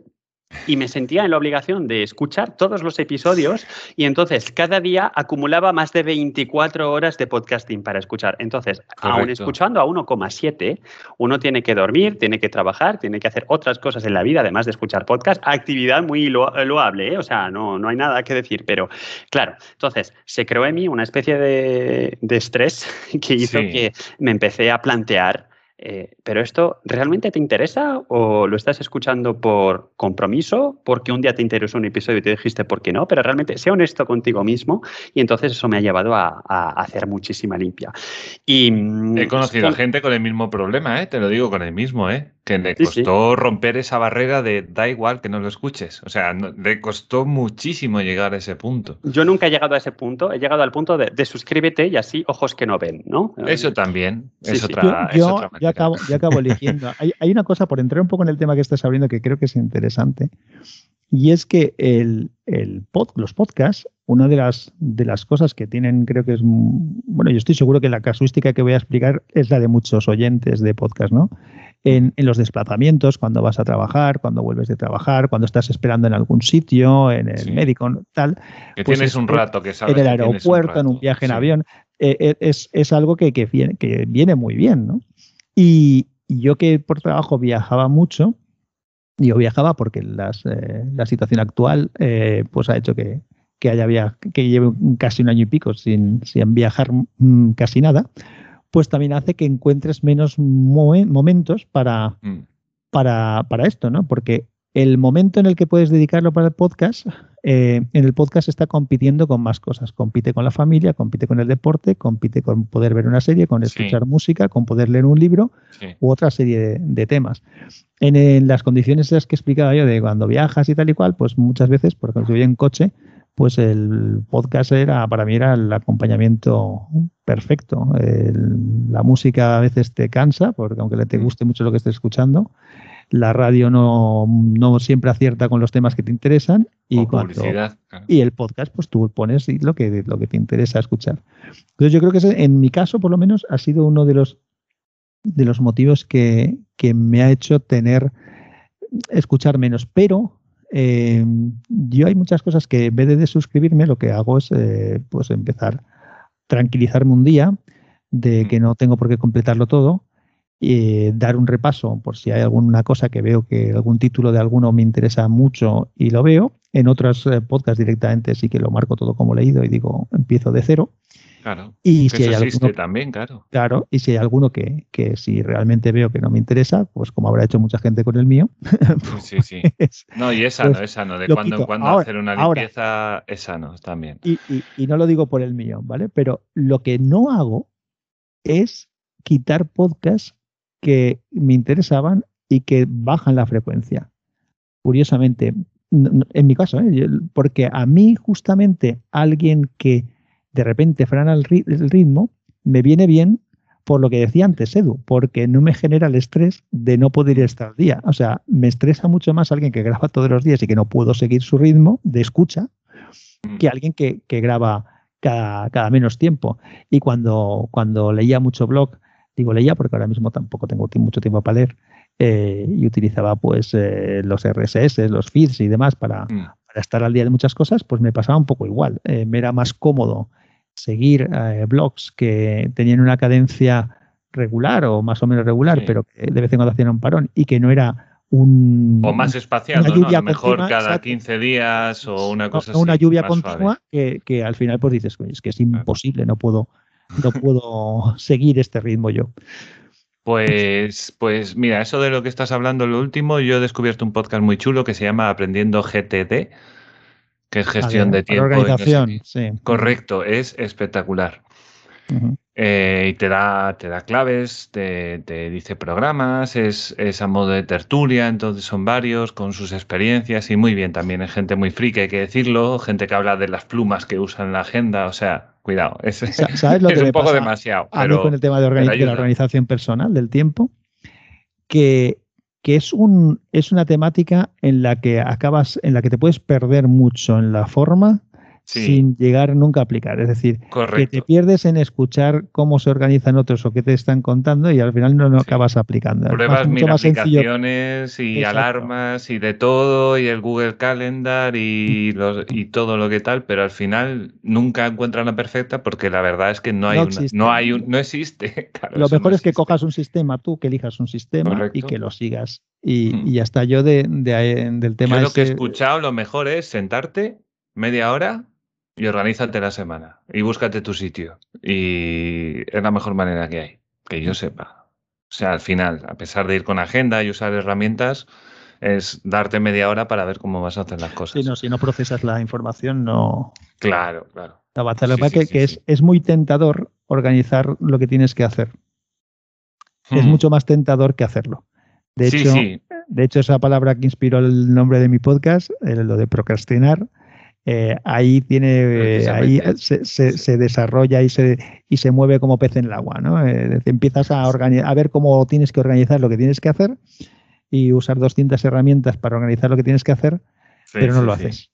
[SPEAKER 3] y me sentía en la obligación de escuchar todos los episodios y entonces cada día acumulaba más de 24 horas de podcasting para escuchar. Entonces, aún
[SPEAKER 4] Correcto.
[SPEAKER 3] escuchando a 1,7, uno tiene que dormir, tiene que trabajar, tiene que hacer otras cosas en la vida, además de escuchar podcast, actividad muy lo- loable, ¿eh? o sea, no, no hay nada que decir, pero claro, entonces se creó en mí una especie de, de estrés que hizo
[SPEAKER 4] Sí.
[SPEAKER 3] que me empecé a plantear eh, ¿Pero esto realmente te interesa o lo estás escuchando por compromiso? Porque un día te interesó un episodio y te dijiste por qué no, pero realmente sé honesto contigo mismo y entonces eso me ha llevado a, a hacer muchísima limpia. Y, mm,
[SPEAKER 4] He conocido a gente con el mismo problema, ¿eh? te lo digo con el mismo, ¿eh? Que le
[SPEAKER 3] Sí, sí.
[SPEAKER 4] costó romper esa barrera de da igual que no lo escuches. O sea, no- le costó muchísimo llegar a ese punto.
[SPEAKER 3] Yo nunca he llegado a ese punto, he llegado al punto de, de suscríbete y así ojos que no ven, ¿no?
[SPEAKER 4] Eso también
[SPEAKER 3] Sí,
[SPEAKER 4] es
[SPEAKER 3] sí.
[SPEAKER 4] otra,
[SPEAKER 2] Yo,
[SPEAKER 4] es
[SPEAKER 2] yo-
[SPEAKER 4] otra
[SPEAKER 2] yo
[SPEAKER 4] manera.
[SPEAKER 2] acabo, yo acabo eligiendo. Hay, hay una cosa, por entrar un poco en el tema que estás abriendo, que creo que es interesante, y es que el, el pod- los podcasts, una de las, de las cosas que tienen, creo que es, bueno, yo estoy seguro que la casuística que voy a explicar es la de muchos oyentes de podcast, ¿no? En, en los desplazamientos, cuando vas a trabajar, cuando vuelves de trabajar, cuando estás esperando en algún sitio, en el
[SPEAKER 4] Sí.
[SPEAKER 2] médico, tal,
[SPEAKER 4] Que
[SPEAKER 2] pues
[SPEAKER 4] tienes
[SPEAKER 2] es-
[SPEAKER 4] un rato que sabes
[SPEAKER 2] en el aeropuerto, en un viaje en
[SPEAKER 4] Sí.
[SPEAKER 2] avión, eh, eh, es, es algo que, que, viene, que viene muy bien, ¿no? Y, y yo que por trabajo viajaba mucho, yo viajaba porque las, eh, la situación actual pues pues ha hecho que, que, haya via que lleve casi un año y pico sin, sin viajar mm, casi nada, pues también hace que encuentres menos mo momentos para,
[SPEAKER 4] Mm.
[SPEAKER 2] para, para esto, ¿no? Porque el momento en el que puedes dedicarlo para el podcast, eh, en el podcast está compitiendo con más cosas. Compite con la familia, compite con el deporte, compite con poder ver una serie, con escuchar
[SPEAKER 4] Sí.
[SPEAKER 2] música, con poder leer un libro
[SPEAKER 4] Sí.
[SPEAKER 2] u otra serie de, de temas. En, en, las condiciones esas que explicaba yo de cuando viajas y tal y cual, pues muchas veces, por ejemplo, voy en coche, pues el podcast era, para mí era el acompañamiento perfecto. El, la música a veces te cansa, porque aunque te guste mucho lo que estés escuchando, la radio no, no siempre acierta con los temas que te interesan y, cuando,
[SPEAKER 4] claro.
[SPEAKER 2] y el podcast pues tú pones lo que, lo que te interesa escuchar. Entonces yo creo que ese, en mi caso por lo menos ha sido uno de los, de los motivos que, que me ha hecho tener, escuchar menos, pero eh, yo hay muchas cosas que en vez de suscribirme lo que hago es eh, pues empezar a tranquilizarme un día de que no tengo por qué completarlo todo y dar un repaso por si hay alguna cosa que veo que algún título de alguno me interesa mucho y lo veo. En otros eh, podcasts directamente sí que lo marco todo como leído y digo, empiezo de cero.
[SPEAKER 4] Claro.
[SPEAKER 2] Y si hay
[SPEAKER 4] eso existe
[SPEAKER 2] alguno,
[SPEAKER 4] también, claro.
[SPEAKER 2] claro, y si hay alguno que, que si realmente veo que no me interesa, pues como habrá hecho mucha gente con el mío,
[SPEAKER 4] Sí, sí.
[SPEAKER 2] pues,
[SPEAKER 4] No, y es sano,
[SPEAKER 2] Pues,
[SPEAKER 4] es sano. De cuando en cuando
[SPEAKER 2] Ahora-
[SPEAKER 4] hacer una
[SPEAKER 2] ahora.
[SPEAKER 4] limpieza es sano también.
[SPEAKER 2] y, y- y no lo digo por el mío, ¿vale? Pero lo que no hago es quitar podcasts que me interesaban y que bajan la frecuencia. Curiosamente, en mi caso, ¿eh? Porque a mí justamente alguien que de repente frena el, ri- el ritmo me viene bien por lo que decía antes Edu, porque no me genera el estrés de no poder estar al día. O sea, me estresa mucho más alguien que graba todos los días y que no puedo seguir su ritmo de escucha
[SPEAKER 4] Mm.
[SPEAKER 2] que alguien que, que graba cada, cada menos tiempo. Y cuando, cuando leía mucho blog, digo leía porque ahora mismo tampoco tengo mucho tiempo para leer, eh, y utilizaba pues eh, los RSS, los feeds y demás para,
[SPEAKER 4] Mm.
[SPEAKER 2] para estar al día de muchas cosas, pues me pasaba un poco igual. Eh, me era más cómodo seguir eh, blogs que tenían una cadencia regular o más o menos regular,
[SPEAKER 4] Sí.
[SPEAKER 2] pero que de vez en cuando hacían un parón y que no era un...
[SPEAKER 4] O más espaciado, ¿no? A lo mejor
[SPEAKER 2] continua,
[SPEAKER 4] cada
[SPEAKER 2] exacto.
[SPEAKER 4] 15 días o una cosa
[SPEAKER 2] no una
[SPEAKER 4] así,
[SPEAKER 2] lluvia continua que, que al final pues dices, "Coño, es que es imposible, no puedo, no puedo seguir este ritmo yo.
[SPEAKER 4] Pues, pues mira, eso de lo que estás hablando, lo último, yo he descubierto un podcast muy chulo que se llama Aprendiendo GTD, que es gestión de tiempo. y no sé
[SPEAKER 2] organización, sí.
[SPEAKER 4] Correcto, es espectacular. Eh, y te da, te da claves, te, te dice programas, es, es a modo de tertulia, entonces son varios con sus experiencias y muy bien también. Es gente muy friki, hay que decirlo, gente que habla de las plumas que usa en la agenda, o sea, cuidado, es,
[SPEAKER 2] Sa- ¿Sabes lo
[SPEAKER 4] es
[SPEAKER 2] que
[SPEAKER 4] un
[SPEAKER 2] me
[SPEAKER 4] poco
[SPEAKER 2] pasa
[SPEAKER 4] demasiado.
[SPEAKER 2] a mí
[SPEAKER 4] pero-
[SPEAKER 2] con el tema de, de la organización personal del tiempo? Que, que es, un, es una temática en la que acabas, en la que te puedes perder mucho en la forma
[SPEAKER 4] Sí.
[SPEAKER 2] sin llegar nunca a aplicar. Es decir, que te
[SPEAKER 4] Correcto.
[SPEAKER 2] pierdes en escuchar cómo se organizan otros o qué te están contando y al final no
[SPEAKER 4] Sí.
[SPEAKER 2] acabas aplicando.
[SPEAKER 4] Pruebas mil
[SPEAKER 2] sencillo.
[SPEAKER 4] aplicaciones y
[SPEAKER 2] Exacto.
[SPEAKER 4] alarmas y de todo, y el Google Calendar y, los, y todo lo que tal, pero al final nunca encuentran la perfecta porque la verdad es que no hay
[SPEAKER 2] No
[SPEAKER 4] una- no hay un, no existe. Claro,
[SPEAKER 2] Lo mejor
[SPEAKER 4] no
[SPEAKER 2] es que cojas un sistema, tú que elijas un sistema y
[SPEAKER 4] Correcto.
[SPEAKER 2] que lo sigas. Y,
[SPEAKER 4] Mm.
[SPEAKER 2] y ya está. Yo de, de- del tema
[SPEAKER 4] Yo lo que he escuchado, lo mejor es sentarte media hora y organízate la semana y búscate tu sitio. Y es la mejor manera que hay, que yo sepa. O sea, al final, a pesar de ir con agenda y usar herramientas, es darte media hora para ver cómo vas a hacer las cosas.
[SPEAKER 2] si, no, si no procesas la información, no,
[SPEAKER 4] Claro, claro.
[SPEAKER 2] avanza. Lo
[SPEAKER 4] Sí,
[SPEAKER 2] que pasa
[SPEAKER 4] sí,
[SPEAKER 2] es
[SPEAKER 4] sí,
[SPEAKER 2] que
[SPEAKER 4] sí.
[SPEAKER 2] es, es muy tentador organizar lo que tienes que hacer. Es
[SPEAKER 4] Hmm.
[SPEAKER 2] mucho más tentador que hacerlo. De
[SPEAKER 4] sí,
[SPEAKER 2] hecho,
[SPEAKER 4] sí.
[SPEAKER 2] de hecho, esa palabra que inspiró el nombre de mi podcast, lo de procrastinar, eh, ahí tiene, eh, ahí se, se- desarrolla y se, y se mueve como pez en el agua, ¿no? Eh, empiezas a, a ver cómo tienes que organizar lo que tienes que hacer y usar 200 herramientas para organizar lo que tienes que hacer,
[SPEAKER 4] Sí,
[SPEAKER 2] pero no
[SPEAKER 4] sí,
[SPEAKER 2] lo
[SPEAKER 4] sí.
[SPEAKER 2] haces.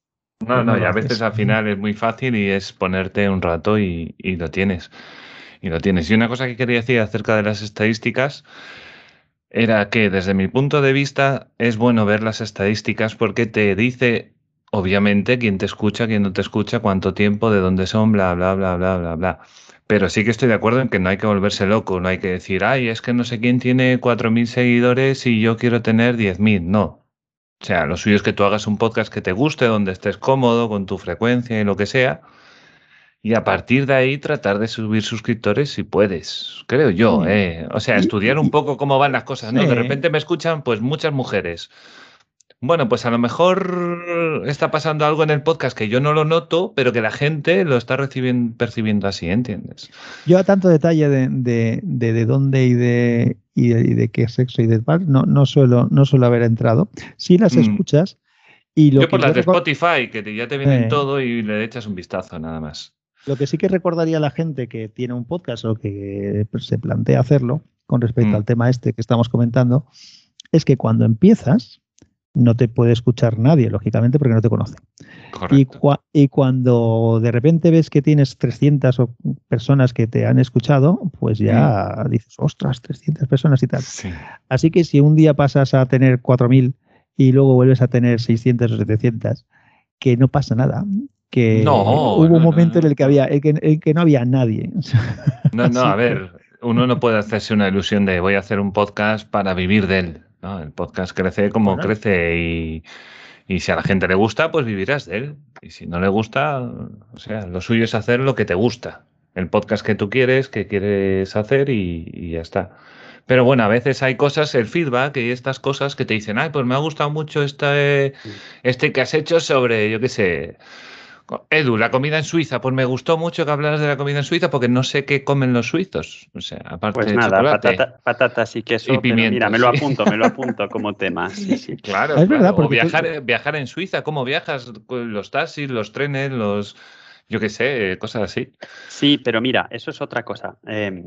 [SPEAKER 4] No, no,
[SPEAKER 2] no
[SPEAKER 4] y a veces
[SPEAKER 2] haces.
[SPEAKER 4] al final es muy fácil y es ponerte un rato y, y lo tienes. Y lo tienes. Y una cosa que quería decir acerca de las estadísticas era que desde mi punto de vista es bueno ver las estadísticas porque te dice, obviamente, quién te escucha, quién no te escucha, cuánto tiempo, de dónde son, bla, bla, bla, bla, bla, bla. Pero sí que estoy de acuerdo en que no hay que volverse loco, no hay que decir, ay, es que no sé quién tiene 4.000 seguidores y yo quiero tener 10.000. No, o sea, lo suyo es que tú hagas un podcast que te guste, donde estés cómodo, con tu frecuencia y lo que sea. Y a partir de ahí tratar de subir suscriptores si puedes, creo yo. ¿eh? O sea, estudiar un poco cómo van las cosas, ¿no? De repente me escuchan pues muchas mujeres. Bueno, pues a lo mejor está pasando algo en el podcast que yo no lo noto, pero que la gente lo está recibiendo, percibiendo así, ¿entiendes?
[SPEAKER 2] Yo a tanto detalle de, de, de, de dónde y de, y de, y de qué sexo y de tal, no, no, suelo, no suelo haber entrado. Sí las
[SPEAKER 4] Mm.
[SPEAKER 2] escuchas y lo
[SPEAKER 4] Yo
[SPEAKER 2] que
[SPEAKER 4] por
[SPEAKER 2] yo
[SPEAKER 4] las de Spotify, que te- ya te vienen
[SPEAKER 2] Eh.
[SPEAKER 4] todo y le echas un vistazo nada más.
[SPEAKER 2] Lo que sí que recordaría a la gente que tiene un podcast o que se plantea hacerlo con respecto
[SPEAKER 4] Mm.
[SPEAKER 2] al tema este que estamos comentando, es que cuando empiezas no te puede escuchar nadie, lógicamente, porque no te conoce. Y, cuando de repente ves que tienes 300 o- personas que te han escuchado, pues ya dices, ostras, 300 personas y tal.
[SPEAKER 4] Sí.
[SPEAKER 2] Así que si un día pasas a tener 4.000 y luego vuelves a tener 600 o 700, que no pasa nada. Que
[SPEAKER 4] No,
[SPEAKER 2] hubo
[SPEAKER 4] no,
[SPEAKER 2] un momento
[SPEAKER 4] no,
[SPEAKER 2] en el que,
[SPEAKER 4] no.
[SPEAKER 2] había, en que, en que no había nadie.
[SPEAKER 4] No, no, a ver, uno no puede hacerse una ilusión de voy a hacer un podcast para vivir de él. El podcast crece como crece y, y, si a la gente le gusta, pues vivirás de él. Y si no le gusta, o sea, lo suyo es hacer lo que te gusta. El podcast que tú quieres, que quieres hacer y, ya está. Pero bueno, a veces hay cosas, el feedback y estas cosas que te dicen, ay, pues me ha gustado mucho este, este que has hecho sobre, yo qué sé, Edu, la comida en Suiza, pues me gustó mucho que hablaras de la comida en Suiza porque no sé qué comen los suizos. O sea, aparte
[SPEAKER 3] pues
[SPEAKER 4] de
[SPEAKER 3] nada, patatas y queso. Y mira, me lo apunto, me lo apunto como tema. Sí, sí.
[SPEAKER 4] Claro, es verdad. O viajar, viajar en Suiza, ¿cómo viajas? Los taxis, los trenes, los yo qué sé, cosas así.
[SPEAKER 3] Sí, pero mira, eso es otra cosa. Eh,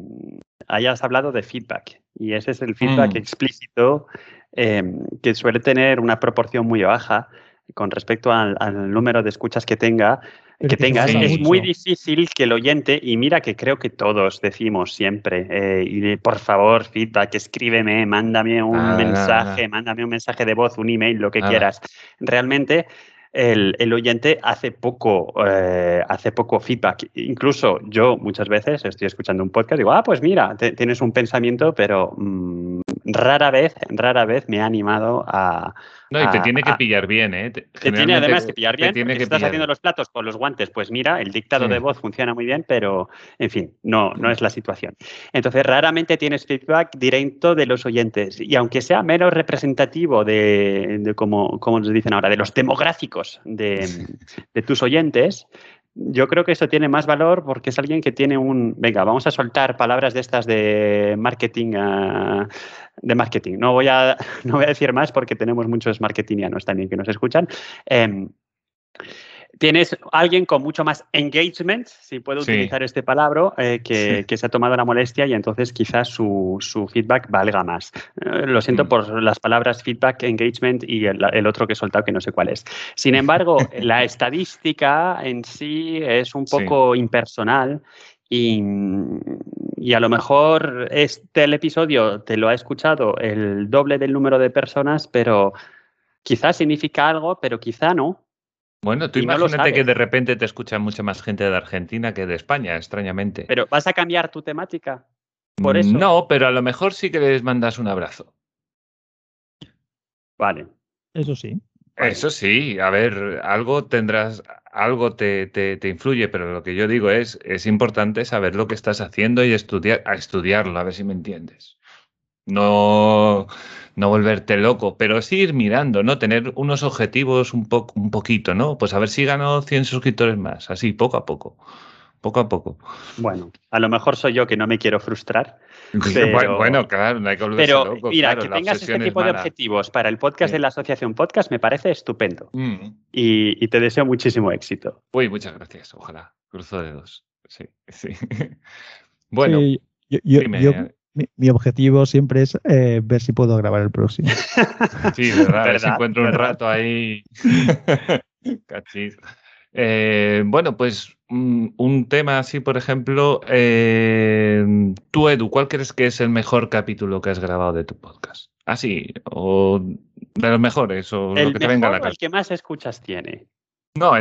[SPEAKER 3] hayas hablado de feedback y ese es el feedback mm. explícito em, que suele tener una proporción muy baja con respecto al, número de escuchas que tenga, que, tengas, es muy difícil que el oyente, y mira que creo que todos decimos siempre, eh, y por favor, feedback, escríbeme, mándame un ah, mensaje, mándame un mensaje de voz, un email, lo que quieras. Realmente el, oyente hace poco, eh, hace poco feedback. Incluso yo muchas veces estoy escuchando un podcast y digo, ah, pues mira, tienes un pensamiento, pero mm, rara vez, rara vez me ha animado a,
[SPEAKER 4] no, y te tiene que pillar bien, ¿eh?
[SPEAKER 3] Te, tiene además que pillar bien. Te estás haciendo los platos con los guantes, pues mira, el dictado de voz funciona muy bien, pero en fin, no, no es la situación. Entonces, raramente tienes feedback directo de los oyentes. Y aunque sea menos representativo de, como, como nos dicen ahora, de los demográficos de, de tus oyentes, yo creo que eso tiene más valor porque es alguien que tiene un, venga, vamos a soltar palabras de estas de marketing, ah, de marketing. No voy, a, no voy a decir más porque tenemos muchos marketingianos también que nos escuchan. Em, tienes alguien con mucho más engagement, si puedo utilizar este palabra, eh, que, se ha tomado la molestia y entonces quizás su, feedback valga más. Eh, lo siento mm. por las palabras feedback, engagement y el, otro que he soltado que no sé cuál es. Sin embargo, la estadística en sí es un poco impersonal y, y, a lo mejor este el episodio te lo ha escuchado el doble del número de personas, pero quizás significa algo, pero quizá no.
[SPEAKER 4] Bueno, tú imagínate que de repente te escucha mucha más gente de Argentina que de España, extrañamente.
[SPEAKER 3] Pero ¿vas a cambiar tu temática? Por eso.
[SPEAKER 4] No, pero a lo mejor sí que les mandas un abrazo.
[SPEAKER 3] Vale.
[SPEAKER 2] Eso sí.
[SPEAKER 4] Eso sí, a ver, algo tendrás, algo te, te, te, influye, pero lo que yo digo es, es importante saber lo que estás haciendo y estudiar, a estudiarlo, a ver si me entiendes. No, no volverte loco, pero sí ir mirando, ¿no? Tener unos objetivos un, poco, un poquito, ¿no? Pues a ver si gano 100 suscriptores más, así, poco a poco. Poco a poco.
[SPEAKER 3] Bueno, a lo mejor soy yo que no me quiero frustrar.
[SPEAKER 4] Bueno, claro, no hay que
[SPEAKER 3] Pero mira, que tengas este tipo de objetivos para el podcast de la Asociación Podcast me parece estupendo. Mm. Y, te deseo muchísimo éxito.
[SPEAKER 4] Uy, muchas gracias. Ojalá. Cruzo dedos. Sí, sí. bueno,
[SPEAKER 2] yo, mi, objetivo siempre es eh, ver si puedo grabar el próximo.
[SPEAKER 4] Sí, verdad, ver si encuentro un rato ahí. Cachis. Eh, bueno, pues un, tema así, por ejemplo, eh, tú, Edu, ¿cuál crees que es el mejor capítulo que has grabado de tu podcast? Así, o de los mejores, o lo que te venga a la
[SPEAKER 3] cabeza. El que más escuchas tiene.
[SPEAKER 4] No,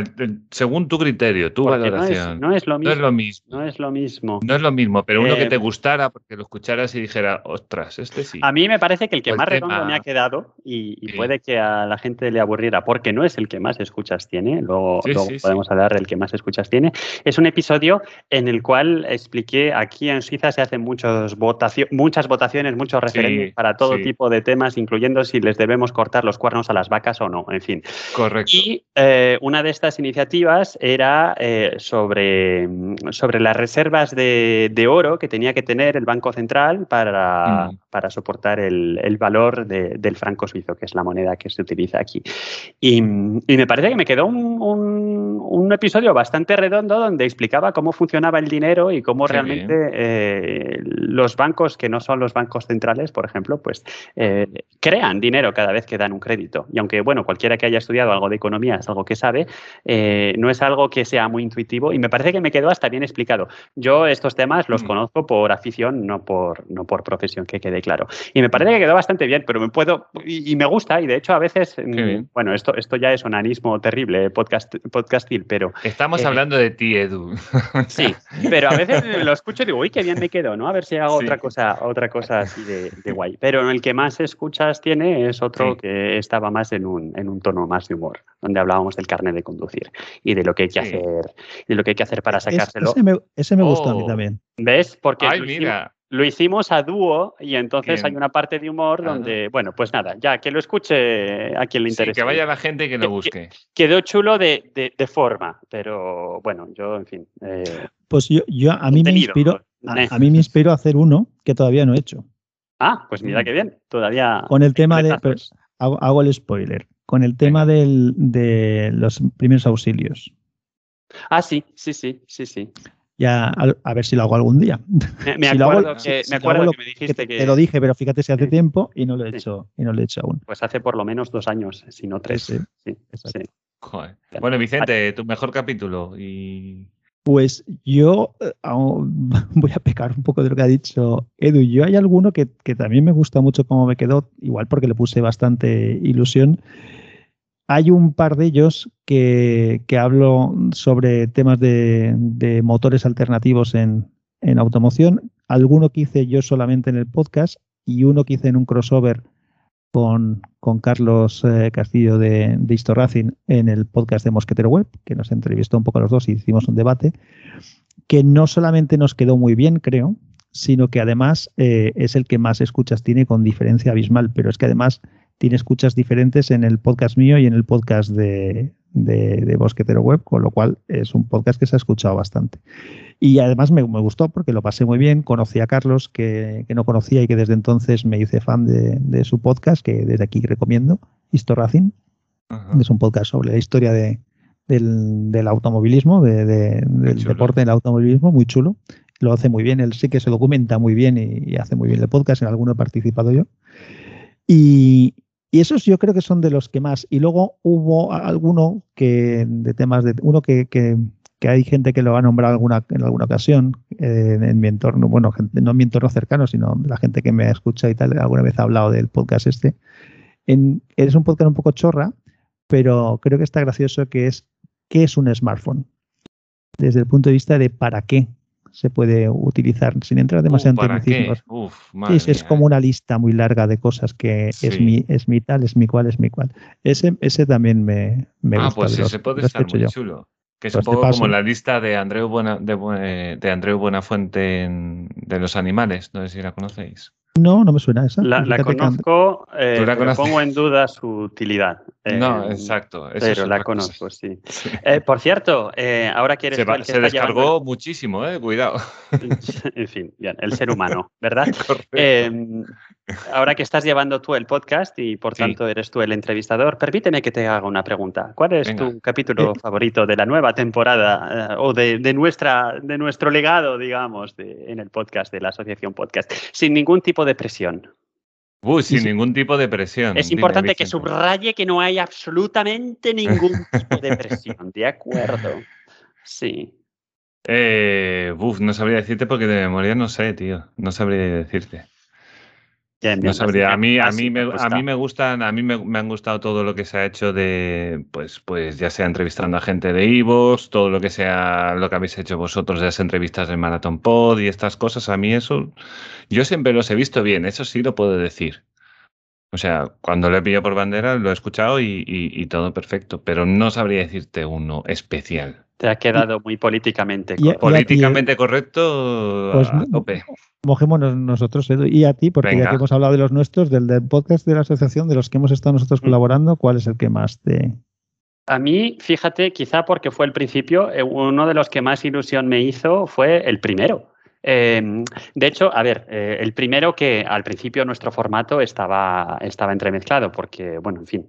[SPEAKER 4] según tu criterio, tu valoración.
[SPEAKER 3] No es, lo mismo, no es, lo mismo. No es lo mismo.
[SPEAKER 4] No es lo mismo, pero uno que te eh, gustara porque lo escucharas y dijera, ostras, este sí.
[SPEAKER 3] A mí me parece que el que pues más redondo me ha quedado y, puede que a la gente le aburriera porque no es el que más escuchas tiene, luego, podemos hablar del que más escuchas tiene. Es un episodio en el cual expliqué aquí en Suiza se hacen muchos muchas votaciones, muchos referentes para todo tipo de temas, incluyendo si les debemos cortar los cuernos a las vacas o no, en fin.
[SPEAKER 4] Correcto.
[SPEAKER 3] Y eh, una de estas iniciativas era eh, sobre, sobre las reservas de, oro que tenía que tener el Banco Central para, mm. para soportar el, valor del franco suizo, que es la moneda que se utiliza aquí. Y, me parece que me quedó un, episodio bastante redondo donde explicaba cómo funcionaba el dinero y cómo realmente eh, los bancos que no son los bancos centrales, por ejemplo, pues eh, crean dinero cada vez que dan un crédito. Y aunque, bueno, cualquiera que haya estudiado algo de economía es algo que sabe, eh, no es algo que sea muy intuitivo y me parece que me quedó hasta bien explicado. Yo estos temas los conozco por afición, no por, no por profesión, que quede claro. Y me parece que quedó bastante bien, pero me puedo, y, me gusta, y de hecho a veces, mm, bueno, esto, esto ya es un anismo terrible, podcast, podcastil, pero...
[SPEAKER 4] Estamos eh, hablando de ti, Edu.
[SPEAKER 3] sí, pero a veces lo escucho y digo, uy, qué bien me quedo, ¿no? A ver si hago otra cosa, otra cosa así de, guay. Pero el que más escuchas tiene es otro que estaba más en un, en un tono más de humor, donde hablábamos del carnet de conducir y de lo que hay que hacer, de lo que hay que hacer para sacárselo.
[SPEAKER 2] ese, me, gustó a mí oh. también.
[SPEAKER 3] ¿Ves? Porque lo, Hicimos, a dúo y entonces hay una parte de humor donde, bueno, pues nada, ya que lo escuche a quien le interese.
[SPEAKER 4] que vaya la gente y que lo busque.
[SPEAKER 3] Quedó chulo de, de, forma, pero bueno, yo, en fin. Eh,
[SPEAKER 2] pues yo, yo a mí me inspiro, a, mí me inspiró a hacer uno que todavía no he hecho.
[SPEAKER 3] Ah, pues mira qué bien. Todavía.
[SPEAKER 2] Con el tema de. hago, el spoiler. Con el tema de los primeros auxilios.
[SPEAKER 3] Ah, sí, sí, sí, sí, sí.
[SPEAKER 2] Ya, a, ver si lo hago algún día.
[SPEAKER 3] Me, acuerdo, que, me, acuerdo que me dijiste que,
[SPEAKER 2] Te lo dije, pero fíjate si hace tiempo y no lo he hecho, y no lo he hecho aún.
[SPEAKER 3] Pues hace por lo menos dos años, si no tres. Sí, sí.
[SPEAKER 4] Bueno, Vicente, tu mejor capítulo y
[SPEAKER 2] pues yo eh, voy a pecar un poco de lo que ha dicho Edu. Yo hay alguno que, también me gusta mucho cómo me quedó, igual porque le puse bastante ilusión. Hay un par de ellos que, hablo sobre temas de, motores alternativos en, en, automoción. Alguno que hice yo solamente en el podcast y uno que hice en un crossover con, con Carlos eh, Castillo de, de en el podcast de Mosquetero Web, que nos entrevistó un poco a los dos y hicimos un debate, que no solamente nos quedó muy bien, creo, sino que además eh, es el que más escuchas tiene con diferencia abismal, pero es que además tiene escuchas diferentes en el podcast mío y en el podcast de, de, Bosquetero Web, con lo cual es un podcast que se ha escuchado bastante. Y además me, gustó porque lo pasé muy bien, conocí a Carlos que, no conocía y que desde entonces me hice fan de, su podcast, que desde aquí recomiendo, Historracing, es un podcast sobre la historia de, del, automovilismo, del deporte del automovilismo, muy chulo. Lo hace muy bien, él sí que se documenta muy bien y, y hace muy bien el podcast, en alguno he participado yo. Y, y esos yo creo que son de los que más. Y luego hubo alguno que, de temas de, uno que, que, hay gente que lo ha nombrado alguna, en alguna ocasión, eh, en mi entorno, bueno, no en mi entorno cercano, sino la gente que me escucha y tal, alguna vez ha hablado del podcast este. En, es un podcast un poco chorra, pero creo que está gracioso que es, ¿qué es un smartphone? Desde el punto de vista de para qué se puede utilizar sin entrar demasiado en tecnicismos. Es, es, como una lista muy larga de cosas que es mi es mi tal, es mi cual, es mi cual. Ese, ese también me, me
[SPEAKER 4] ah, pues ese puede estar muy chulo. Que es un poco como la lista de Andreu, Buena, de, de Andreu Buenafuente de los animales. No sé si la conocéis.
[SPEAKER 2] No, no me suena esa.
[SPEAKER 3] La, conozco, eh, pero pongo en duda su utilidad.
[SPEAKER 4] no, eh, exacto.
[SPEAKER 3] pero la conozco, sí. Eh, por cierto, ahora quieres...
[SPEAKER 4] Se, se descargó muchísimo, eh, cuidado.
[SPEAKER 3] en fin, bien, el ser humano, ¿verdad? Em, ahora que estás llevando tú el podcast y por tanto eres tú el entrevistador, permíteme que te haga una pregunta. ¿Cuál es tu capítulo favorito de la nueva temporada o de, nuestra, de nuestro legado, digamos, en el podcast de la Asociación Podcast? Sin ningún tipo de presión.
[SPEAKER 4] Uy, sin ningún tipo de presión.
[SPEAKER 3] Es importante que subraye que no hay absolutamente ningún tipo de presión, ¿de acuerdo? Sí.
[SPEAKER 4] Eh, uf, no sabría decirte porque de memoria no sé, tío. No sabría decirte no sabría. A mí, a mí, me, a mí me gustan, a mí me, han gustado todo lo que se ha hecho de, pues, pues ya sea entrevistando a gente de Ivos, todo lo que sea lo que habéis hecho vosotros de las entrevistas del Marathon Pod y estas cosas. A mí eso, yo siempre los he visto bien, eso sí lo puedo decir. O sea, cuando le pillo por bandera lo he escuchado y, todo perfecto, pero no sabría decirte uno especial.
[SPEAKER 3] Te ha quedado muy políticamente
[SPEAKER 4] correcto. políticamente correcto
[SPEAKER 2] pues, a tope. Mojémonos nosotros, Edu, y a ti, porque ya que hemos hablado de los nuestros, del, podcast de la asociación, de los que hemos estado nosotros mm. colaborando, ¿cuál es el que más te,
[SPEAKER 3] a mí, fíjate, quizá porque fue el principio, eh, uno de los que más ilusión me hizo fue el primero, Em, de hecho, a ver, eh, el primero que al principio nuestro formato estaba, estaba entremezclado, porque, bueno, en fin,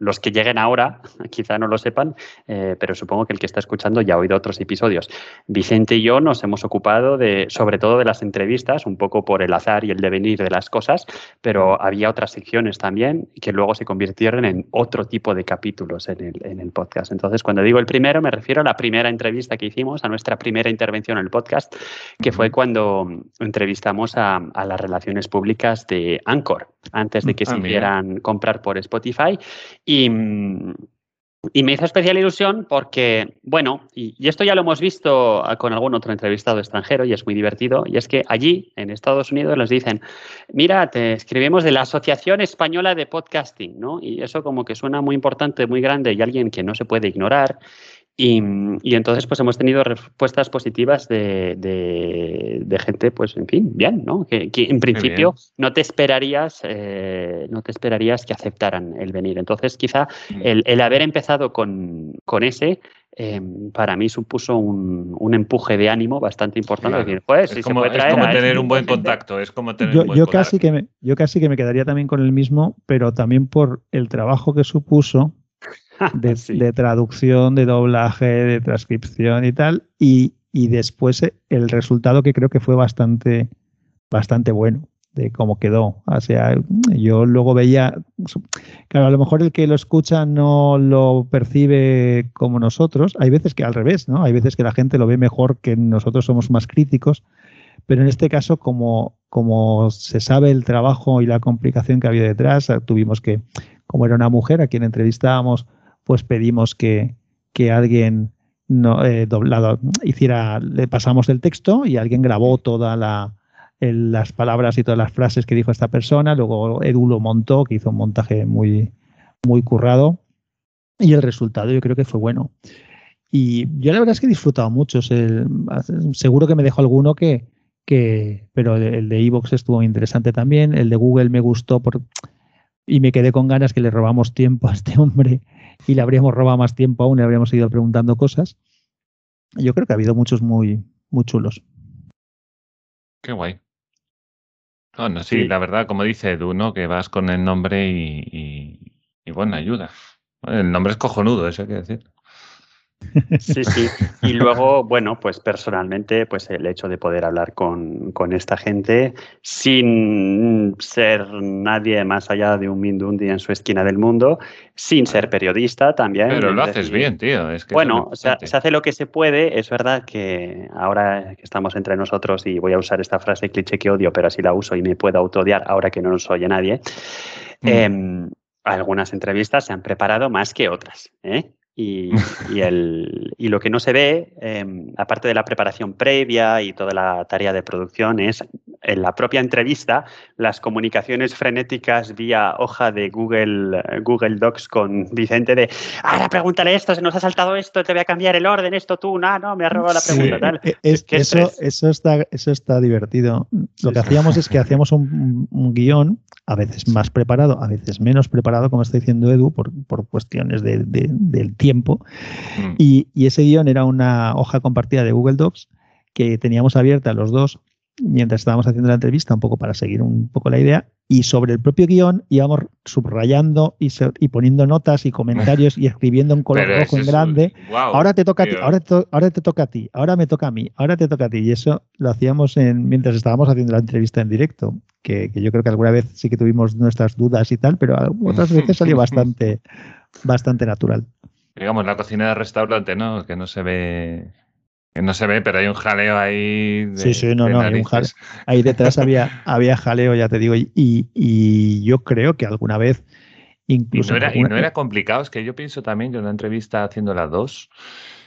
[SPEAKER 3] los que lleguen ahora quizá no lo sepan, eh, pero supongo que el que está escuchando ya ha oído otros episodios. Vicente y yo nos hemos ocupado de, sobre todo de las entrevistas, un poco por el azar y el devenir de las cosas, pero había otras secciones también que luego se convirtieron en otro tipo de capítulos en el, en el podcast. Entonces, cuando digo el primero, me refiero a la primera entrevista que hicimos, a nuestra primera intervención en el podcast, que fue cuando entrevistamos a, las relaciones públicas de Anchor, antes de que ah, se hicieran comprar por Spotify. Y, me hizo especial ilusión porque, bueno, y, esto ya lo hemos visto con algún otro entrevistado extranjero y es muy divertido, y es que allí, en Estados Unidos, les dicen, mira, te escribimos de la Asociación Española de Podcasting, ¿no? Y eso como que suena muy importante, muy grande y alguien que no se puede ignorar. Y, entonces, pues hemos tenido respuestas positivas de, gente, pues, en fin, bien, ¿no? Que, en principio no te esperarías, eh, no te esperarías que aceptaran el venir. Entonces, quizá mm. el, haber empezado con, ese eh, para mí supuso un, empuje de ánimo bastante importante.
[SPEAKER 4] pues, es, como, tener un buen contacto, es como tener
[SPEAKER 2] yo,
[SPEAKER 4] un buen
[SPEAKER 2] yo casi que me, yo casi que me quedaría también con el mismo, pero también por el trabajo que supuso de, traducción, de doblaje, de transcripción y tal. Y, después eh, el resultado que creo que fue bastante, bastante bueno de cómo quedó. O sea, yo luego veía, claro, a lo mejor el que lo escucha no lo percibe como nosotros. Hay veces que al revés, ¿no? Hay veces que la gente lo ve mejor que nosotros somos más críticos. Pero en este caso, como, como se sabe el trabajo y la complicación que había detrás, tuvimos que, como era una mujer a quien entrevistábamos, pues pedimos que, alguien no, eh, doblado, hiciera, le pasamos el texto y alguien grabó todas las palabras y todas las frases que dijo esta persona. Luego Edu lo montó, que hizo un montaje muy, muy currado. Y el resultado yo creo que fue bueno. Y yo la verdad es que he disfrutado mucho. seguro que me dejo alguno que, que pero el de Evox estuvo interesante también. El de Google me gustó por, y me quedé con ganas que le robamos tiempo a este hombre y le habríamos robado más tiempo aún, le habríamos ido preguntando cosas. Yo creo que ha habido muchos muy, muy chulos.
[SPEAKER 4] Qué guay. Bueno, sí, la verdad, como dice Edu, ¿no? Que vas con el nombre y, y, bueno, ayuda. El nombre es cojonudo, eso hay que decir.
[SPEAKER 3] Sí, sí. Y luego, bueno, pues personalmente, pues el hecho de poder hablar con, esta gente sin ser nadie más allá de un Mindundi en su esquina del mundo, sin ser periodista también.
[SPEAKER 4] Pero lo haces bien, tío.
[SPEAKER 3] bueno, se hace lo que se puede. Es verdad que ahora que estamos entre nosotros, y voy a usar esta frase cliché que odio, pero así la uso y me puedo autodiar ahora que no nos oye nadie. Mm. Em, algunas entrevistas se han preparado más que otras. ¿eh? Y, el, y, lo que no se ve, em, aparte de la preparación previa y toda la tarea de producción, es en la propia entrevista las comunicaciones frenéticas vía hoja de Google, Google Docs con Vicente de, ahora pregúntale esto, se nos ha saltado esto, te voy a cambiar el orden, esto tú, no, no, me ha robado la pregunta. Tal.
[SPEAKER 2] E, eso, eso, está, eso está divertido. Lo que hacíamos es que hacíamos un, un guion a veces más preparado, a veces menos preparado, como está diciendo Edu, por, por cuestiones de, del tiempo. Mm. Y, y, ese guion era una hoja compartida de Google Docs que teníamos abierta los dos mientras estábamos haciendo la entrevista, un poco para seguir un poco la idea, y sobre el propio guion íbamos subrayando y, y poniendo notas y comentarios y escribiendo en color rojo en grande. ahora te toca a ti, ahora te, ahora te toca a ti, ahora me toca a mí, ahora te toca a ti. Y eso lo hacíamos en, mientras estábamos haciendo la entrevista en directo, que, yo creo que alguna vez sí que tuvimos nuestras dudas y tal, pero otras veces salió bastante, bastante natural.
[SPEAKER 4] Digamos, la cocina de restaurante, ¿no? Que no se ve no se ve, pero hay un jaleo ahí.
[SPEAKER 2] sí, sí, no, no, hay un jaleo. Ahí detrás había, había jaleo, ya te digo, y, y yo creo que alguna vez incluso.
[SPEAKER 4] Y no, era, y no era complicado, es que yo pienso también que una entrevista haciendo la dos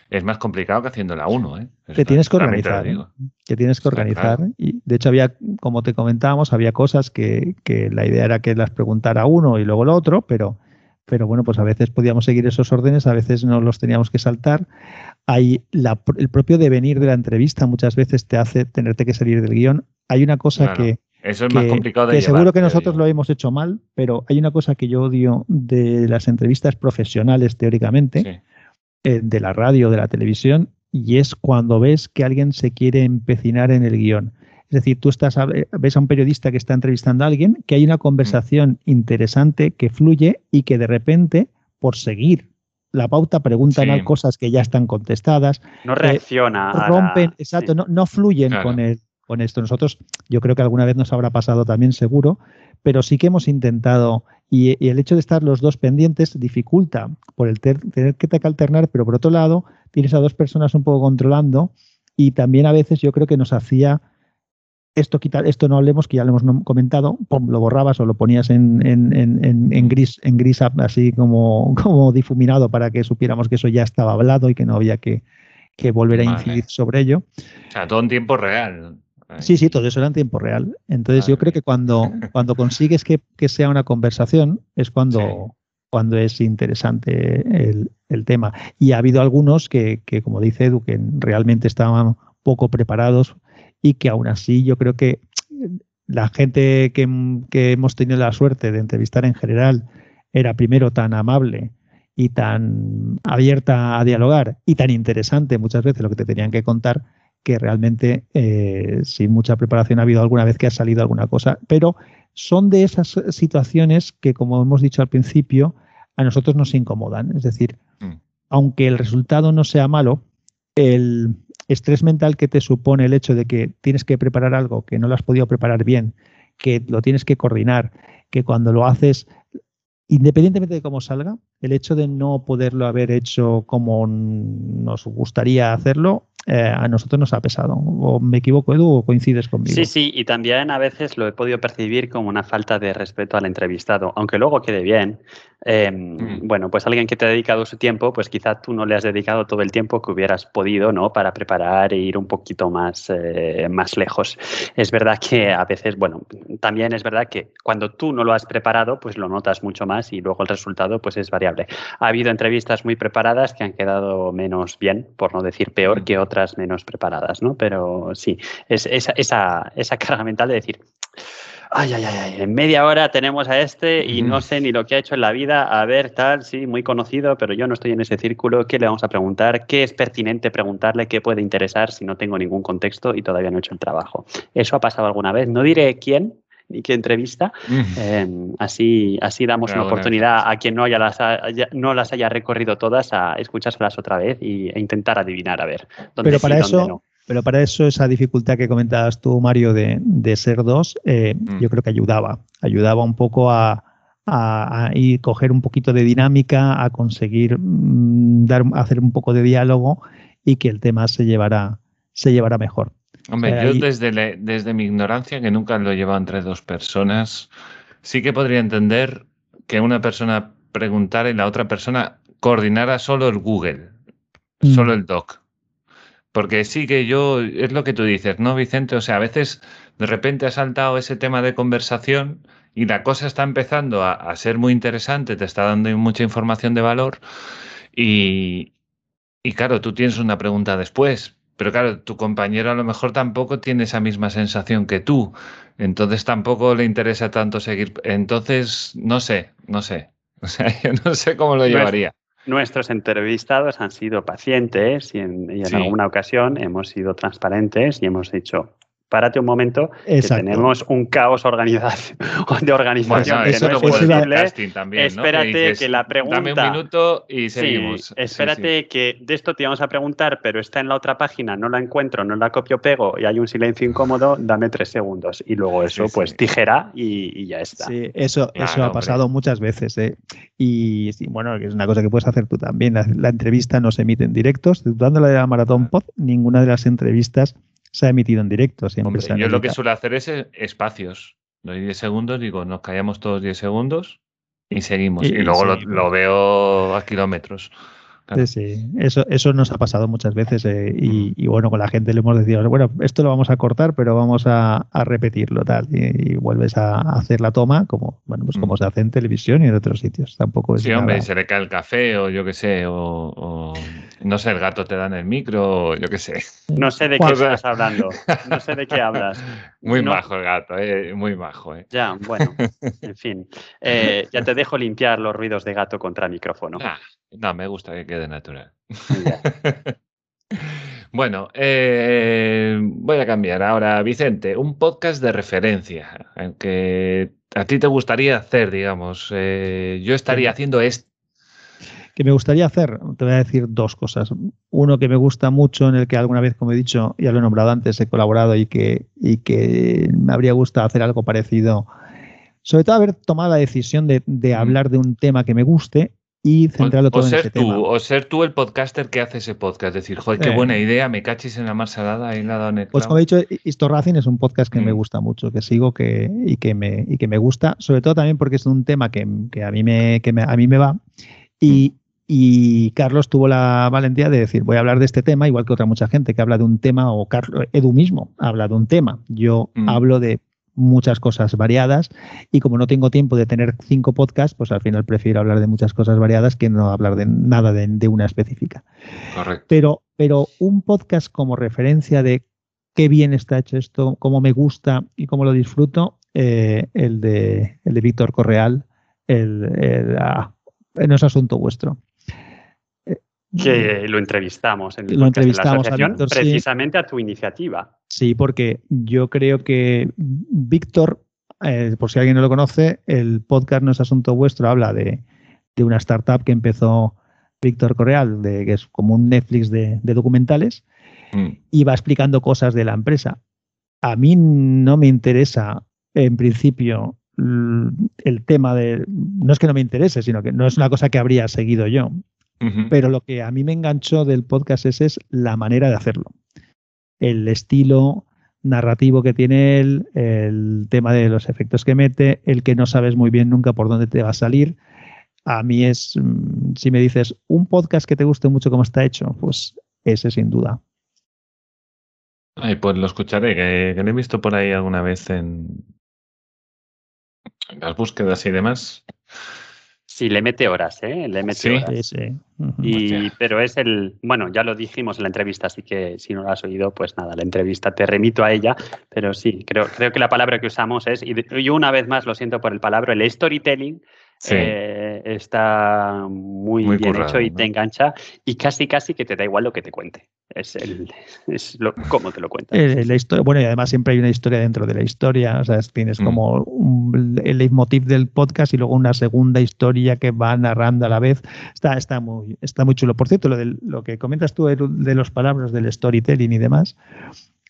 [SPEAKER 4] es más complicado que haciendo la uno. ¿eh?
[SPEAKER 2] Que tienes que organizar. ¿eh? Que tienes que organizar. Y de hecho, había, como te comentábamos, había cosas que, que la idea era que las preguntara uno y luego el otro, pero pero bueno, pues a veces podíamos seguir esos órdenes, a veces no los teníamos que saltar. Hay el propio devenir de la entrevista muchas veces te hace tenerte que salir del guion. Hay una cosa que,
[SPEAKER 4] eso es más complicado de
[SPEAKER 2] que seguro que nosotros lo hemos hecho mal, pero hay una cosa que yo odio de las entrevistas profesionales teóricamente, eh, de la radio, de la televisión, y es cuando ves que alguien se quiere empecinar en el guion. Es decir, tú estás ves a un periodista que está entrevistando a alguien, que hay una conversación interesante que fluye y que de repente, por seguir la pauta, preguntan cosas que ya están contestadas.
[SPEAKER 3] No reacciona.
[SPEAKER 2] rompen, exacto, no, no, fluyen con, el, con esto. Nosotros, yo creo que alguna vez nos habrá pasado también seguro, pero sí que hemos intentado, y, el hecho de estar los dos pendientes dificulta por el tener que alternar, pero por otro lado, tienes a dos personas un poco controlando y también a veces yo creo que nos hacía esto quitar, esto no hablemos, que ya lo hemos comentado, lo borrabas o lo ponías en, en, gris, en gris así como, como difuminado para que supiéramos que eso ya estaba hablado y que no había que, volver a incidir sobre ello.
[SPEAKER 4] O sea, todo en tiempo real.
[SPEAKER 2] Sí, sí, todo eso era en tiempo real. Entonces yo creo que cuando, cuando consigues que, sea una conversación es cuando, cuando es interesante el, el, tema. Y ha habido algunos que, que, como dice Edu, que realmente estaban poco preparados y que aún así yo creo que la gente que, hemos tenido la suerte de entrevistar en general era primero tan amable y tan abierta a dialogar y tan interesante muchas veces lo que te tenían que contar que realmente eh, sin mucha preparación ha habido alguna vez que ha salido alguna cosa, pero son de esas situaciones que, como hemos dicho al principio, a nosotros nos incomodan. Es decir, mm. aunque el resultado no sea malo, el, estrés mental que te supone el hecho de que tienes que preparar algo que no lo has podido preparar bien, que lo tienes que coordinar, que cuando lo haces, independientemente de cómo salga, el hecho de no poderlo haber hecho como nos gustaría hacerlo, eh, a nosotros nos ha pesado. ¿O me equivoco, Edu, o coincides conmigo?
[SPEAKER 3] Sí, sí, y también a veces lo he podido percibir como una falta de respeto al entrevistado, aunque luego quede bien. Em, mm. Bueno, pues alguien que te ha dedicado su tiempo, pues quizá tú no le has dedicado todo el tiempo que hubieras podido, ¿no? Para preparar e ir un poquito más, eh, más lejos. Es verdad que a veces, bueno, también es verdad que cuando tú no lo has preparado, pues lo notas mucho más y luego el resultado, pues es variable. Ha habido entrevistas muy preparadas que han quedado menos bien, por no decir peor, mm. que otras menos preparadas, ¿no? Pero sí, es esa, esa, esa carga mental de decir, ay, ay, ay, en media hora tenemos a este y no sé ni lo que ha hecho en la vida, a ver, tal, sí, muy conocido, pero yo no estoy en ese círculo, ¿qué le vamos a preguntar? ¿Qué es pertinente preguntarle? ¿Qué puede interesar si no tengo ningún contexto y todavía no he hecho el trabajo? Eso ha pasado alguna vez, no diré quién, ni qué entrevista. Em, así, así damos una oportunidad a quien no, haya las, haya, no las haya recorrido todas a escuchárselas otra vez y, e intentar adivinar a ver dónde
[SPEAKER 2] Pero para eso, Pero para eso esa dificultad que comentabas tú, Mario, de, ser dos, eh, mm. yo creo que ayudaba. Ayudaba un poco a, a, coger un poquito de dinámica, a conseguir mm, dar, hacer un poco de diálogo y que el tema se llevara, se llevara mejor.
[SPEAKER 4] Hombre, yo desde, desde mi ignorancia, que nunca lo he llevado entre dos personas, sí que podría entender que una persona preguntara y la otra persona coordinara solo el Google, mm. solo el doc. Porque sí que yo, es lo que tú dices, ¿no, Vicente? O sea, a veces de repente ha saltado ese tema de conversación y la cosa está empezando a, a ser muy interesante, te está dando mucha información de valor y, y claro, tú tienes una pregunta después, pero claro, tu compañero a lo mejor tampoco tiene esa misma sensación que tú. Entonces tampoco le interesa tanto seguir. Entonces, no sé, no sé. O sea, yo no sé cómo lo llevaría.
[SPEAKER 3] Nuestros entrevistados han sido pacientes y en, alguna ocasión hemos sido transparentes y hemos dicho, párate un momento, que tenemos un caos de organización que no es posible. espérate que la pregunta...
[SPEAKER 4] Dame un minuto y seguimos.
[SPEAKER 3] espérate que de esto te vamos a preguntar, pero está en la otra página, no la encuentro, no la copio, pego y hay un silencio incómodo, dame tres segundos. Y luego eso, pues tijera y, ya está.
[SPEAKER 2] Sí, eso, eso ha pasado muchas veces. ¿eh? Y bueno, es una cosa que puedes hacer tú también. La, entrevista no se emite en directos. Dando la de la Maratón Pod, ninguna de las entrevistas se ha emitido en directo. Siempre
[SPEAKER 4] yo lo que suelo hacer es eh, espacios. Doy 10 segundos, digo, nos callamos todos 10 segundos y seguimos. Y, luego lo, veo a kilómetros.
[SPEAKER 2] Sí, sí, eso, eso nos ha pasado muchas veces eh, y, bueno, con la gente le hemos dicho, bueno, esto lo vamos a cortar, pero vamos a, repetirlo tal y, vuelves a hacer la toma como, bueno, pues como se hace en televisión y en otros sitios. Tampoco es
[SPEAKER 4] Sí, hombre, se le cae el café o yo qué sé, o, no sé, el gato te da en el micro o yo qué sé.
[SPEAKER 3] No sé de qué estás hablando, no sé de qué hablas.
[SPEAKER 4] Muy bajo el gato, eh, muy bajo. Eh.
[SPEAKER 3] Ya, bueno, en fin. Eh, ya te dejo limpiar los ruidos de gato contra el micrófono.
[SPEAKER 4] no, me gusta que quede natural. Bueno, eh, voy a cambiar ahora. Vicente, un podcast de referencia, que a ti te gustaría hacer, digamos. Eh, yo estaría haciendo esto.
[SPEAKER 2] Que me gustaría hacer, te voy a decir dos cosas. Uno que me gusta mucho, en el que alguna vez, como he dicho, ya lo he nombrado antes, he colaborado y que, y que me habría gustado hacer algo parecido. Sobre todo haber tomado la decisión de, de hablar de un tema que me guste y centrarlo todo
[SPEAKER 4] o
[SPEAKER 2] en
[SPEAKER 4] ser
[SPEAKER 2] ese
[SPEAKER 4] tú,
[SPEAKER 2] tema.
[SPEAKER 4] O ser tú el podcaster que hace ese podcast. Decir, joder, qué
[SPEAKER 2] Eh.
[SPEAKER 4] buena idea, me cachis en la marsalada y nada en el
[SPEAKER 2] Pues como he dicho, Histo Racing es un podcast que me
[SPEAKER 4] Mm.
[SPEAKER 2] gusta mucho, que sigo que, y, que me, y que me gusta, sobre todo también porque es un tema que, que a, mí me, que me- a mí me va. Y, y Carlos tuvo la valentía de decir, voy a hablar de este tema, igual que otra mucha gente que habla de un tema, o Carlos, Edu mismo habla de un tema. Yo
[SPEAKER 4] Mm.
[SPEAKER 2] hablo de muchas cosas variadas y como no tengo tiempo de tener cinco podcasts, pues al final prefiero hablar de muchas cosas variadas que no hablar de nada de- de una específica.
[SPEAKER 4] Correcto.
[SPEAKER 2] Pero, pero un podcast como referencia de qué bien está hecho esto, cómo me gusta y cómo lo disfruto, eh, el de, el de Víctor Correal, el, el, ah, no es asunto vuestro.
[SPEAKER 3] Que lo entrevistamos en el
[SPEAKER 2] Lo
[SPEAKER 3] podcast de la
[SPEAKER 2] entrevistamos a
[SPEAKER 3] asociación,
[SPEAKER 2] sí.
[SPEAKER 3] precisamente a tu iniciativa.
[SPEAKER 2] Sí, porque yo creo que Víctor, eh, por si alguien no lo conoce, el podcast No es Asunto Vuestro habla de, de una startup que empezó Víctor Correal, de, que es como un Netflix de, de documentales,
[SPEAKER 4] Mm.
[SPEAKER 2] y va explicando cosas de la empresa. A mí no me interesa, en principio, el tema de... No es que no me interese, sino que no es una cosa que habría seguido yo. Pero lo que a mí me enganchó del podcast ese es la manera de hacerlo. El estilo narrativo que tiene él, el tema de los efectos que mete, el que no sabes muy bien nunca por dónde te va a salir. A mí es, mm, si me dices, un podcast que te guste mucho cómo está hecho, pues ese sin duda.
[SPEAKER 4] Ay, pues lo escucharé, que, que lo he visto por ahí alguna vez en las búsquedas y demás.
[SPEAKER 3] Sí, le mete horas, ¿eh? Le mete
[SPEAKER 4] Sí.
[SPEAKER 3] horas.
[SPEAKER 2] Ese. Ujú.
[SPEAKER 3] Y, pero es el, bueno, ya lo dijimos en la entrevista, así que si no lo has oído, pues nada, la entrevista te remito a ella, pero sí, creo, creo que la palabra que usamos es, y, de- y una vez más lo siento por el palabra, el storytelling
[SPEAKER 4] Sí.
[SPEAKER 3] eh, está muy,
[SPEAKER 4] Muy
[SPEAKER 3] bien
[SPEAKER 4] currado,
[SPEAKER 3] hecho y
[SPEAKER 4] ¿no?
[SPEAKER 3] te engancha y casi casi que te da igual lo que te cuente, es, el, es lo, cómo te lo cuenta.
[SPEAKER 2] Eh, la historia, bueno, y además siempre hay una historia dentro de la historia. O sea, es- tienes
[SPEAKER 4] Mm.
[SPEAKER 2] como un- el leitmotiv del podcast y luego una segunda historia que va narrando a la vez. Está, está, muy, está muy chulo. Por cierto, lo, del- lo que comentas tú de los palabras del storytelling y demás,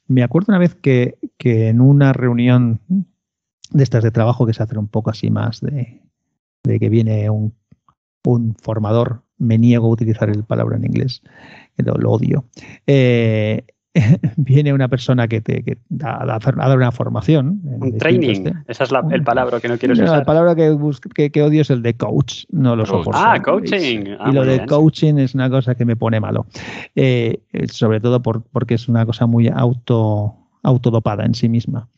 [SPEAKER 2] me acuerdo una vez que, que en una reunión de estas de trabajo que se hace un poco así más de, de que viene un, un formador, me niego a utilizar el palabra en inglés, lo, lo odio. Eh, viene una persona que te que da, da- a dar una formación.
[SPEAKER 3] Un training, esa es la, el palabra que no quiero
[SPEAKER 2] No,
[SPEAKER 3] usar.
[SPEAKER 2] la palabra que, que, que odio es el de coach, no lo soporto.
[SPEAKER 3] Ah, coaching.
[SPEAKER 2] Y,
[SPEAKER 3] Ah,
[SPEAKER 2] y lo de
[SPEAKER 3] bien.
[SPEAKER 2] coaching es una cosa que me pone malo. Eh, sobre todo por- porque es una cosa muy auto, autodopada en sí misma.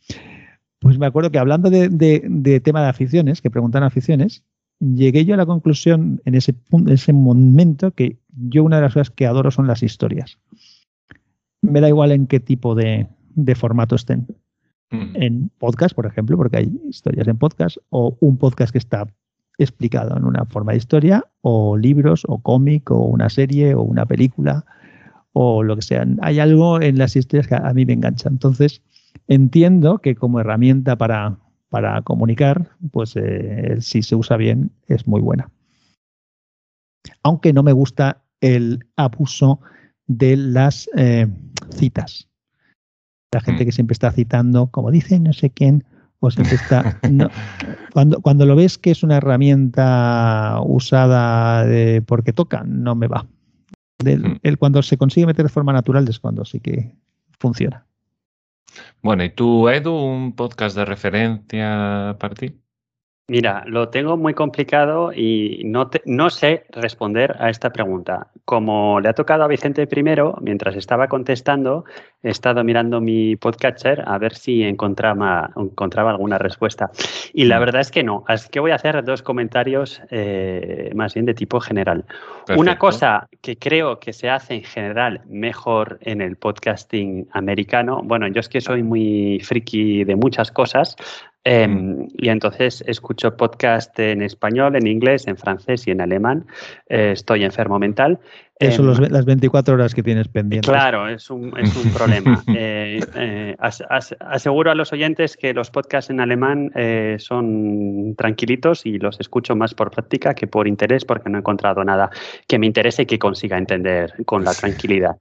[SPEAKER 2] Pues me acuerdo que hablando de, de- de tema de aficiones, que preguntan aficiones, llegué yo a la conclusión en ese, pun- ese momento que yo una de las cosas que adoro son las historias. Me da igual en qué tipo de, de formato estén
[SPEAKER 4] Mm.
[SPEAKER 2] en podcast, por ejemplo, porque hay historias en podcast, o un podcast que está explicado en una forma de historia, o libros, o cómic, o una serie, o una película, o lo que sea. Hay algo en las historias que a mí me engancha. Entonces, entiendo que como herramienta para, para comunicar, pues eh, si se usa bien, es muy buena. Aunque no me gusta el abuso de las eh, citas. La gente
[SPEAKER 4] Mm.
[SPEAKER 2] que siempre está citando, como dice no sé quién, o siempre está. no, cuando, cuando lo ves que es una herramienta usada de- porque toca, no me va. Del-
[SPEAKER 4] Mm.
[SPEAKER 2] el, cuando se consigue meter de forma natural es cuando sí que funciona.
[SPEAKER 4] Bueno, ¿y tú, Edu, un podcast de referencia para ti?
[SPEAKER 3] Mira, lo tengo muy complicado y no, te- no sé responder a esta pregunta. Como le ha tocado a Vicente primero, mientras estaba contestando, he estado mirando mi podcatcher a ver si encontraba, encontraba alguna respuesta. Y la
[SPEAKER 4] Mm.
[SPEAKER 3] verdad es que no. Así que voy a hacer dos comentarios eh, más bien de tipo general. Una cosa que creo que se hace en general mejor en el podcasting americano, bueno, yo es que soy muy friki de muchas cosas
[SPEAKER 4] Mm.
[SPEAKER 3] y entonces escucho podcast en español, en inglés, en francés y en alemán. Eh, estoy enfermo mental.
[SPEAKER 2] Eso eh, las 24 horas que tienes pendientes.
[SPEAKER 3] Claro, es un, es un problema. Eh, eh, aseguro a los oyentes que los podcasts en alemán son tranquilitos y los escucho más por práctica que por interés porque no he encontrado nada que me interese y que consiga entender con la tranquilidad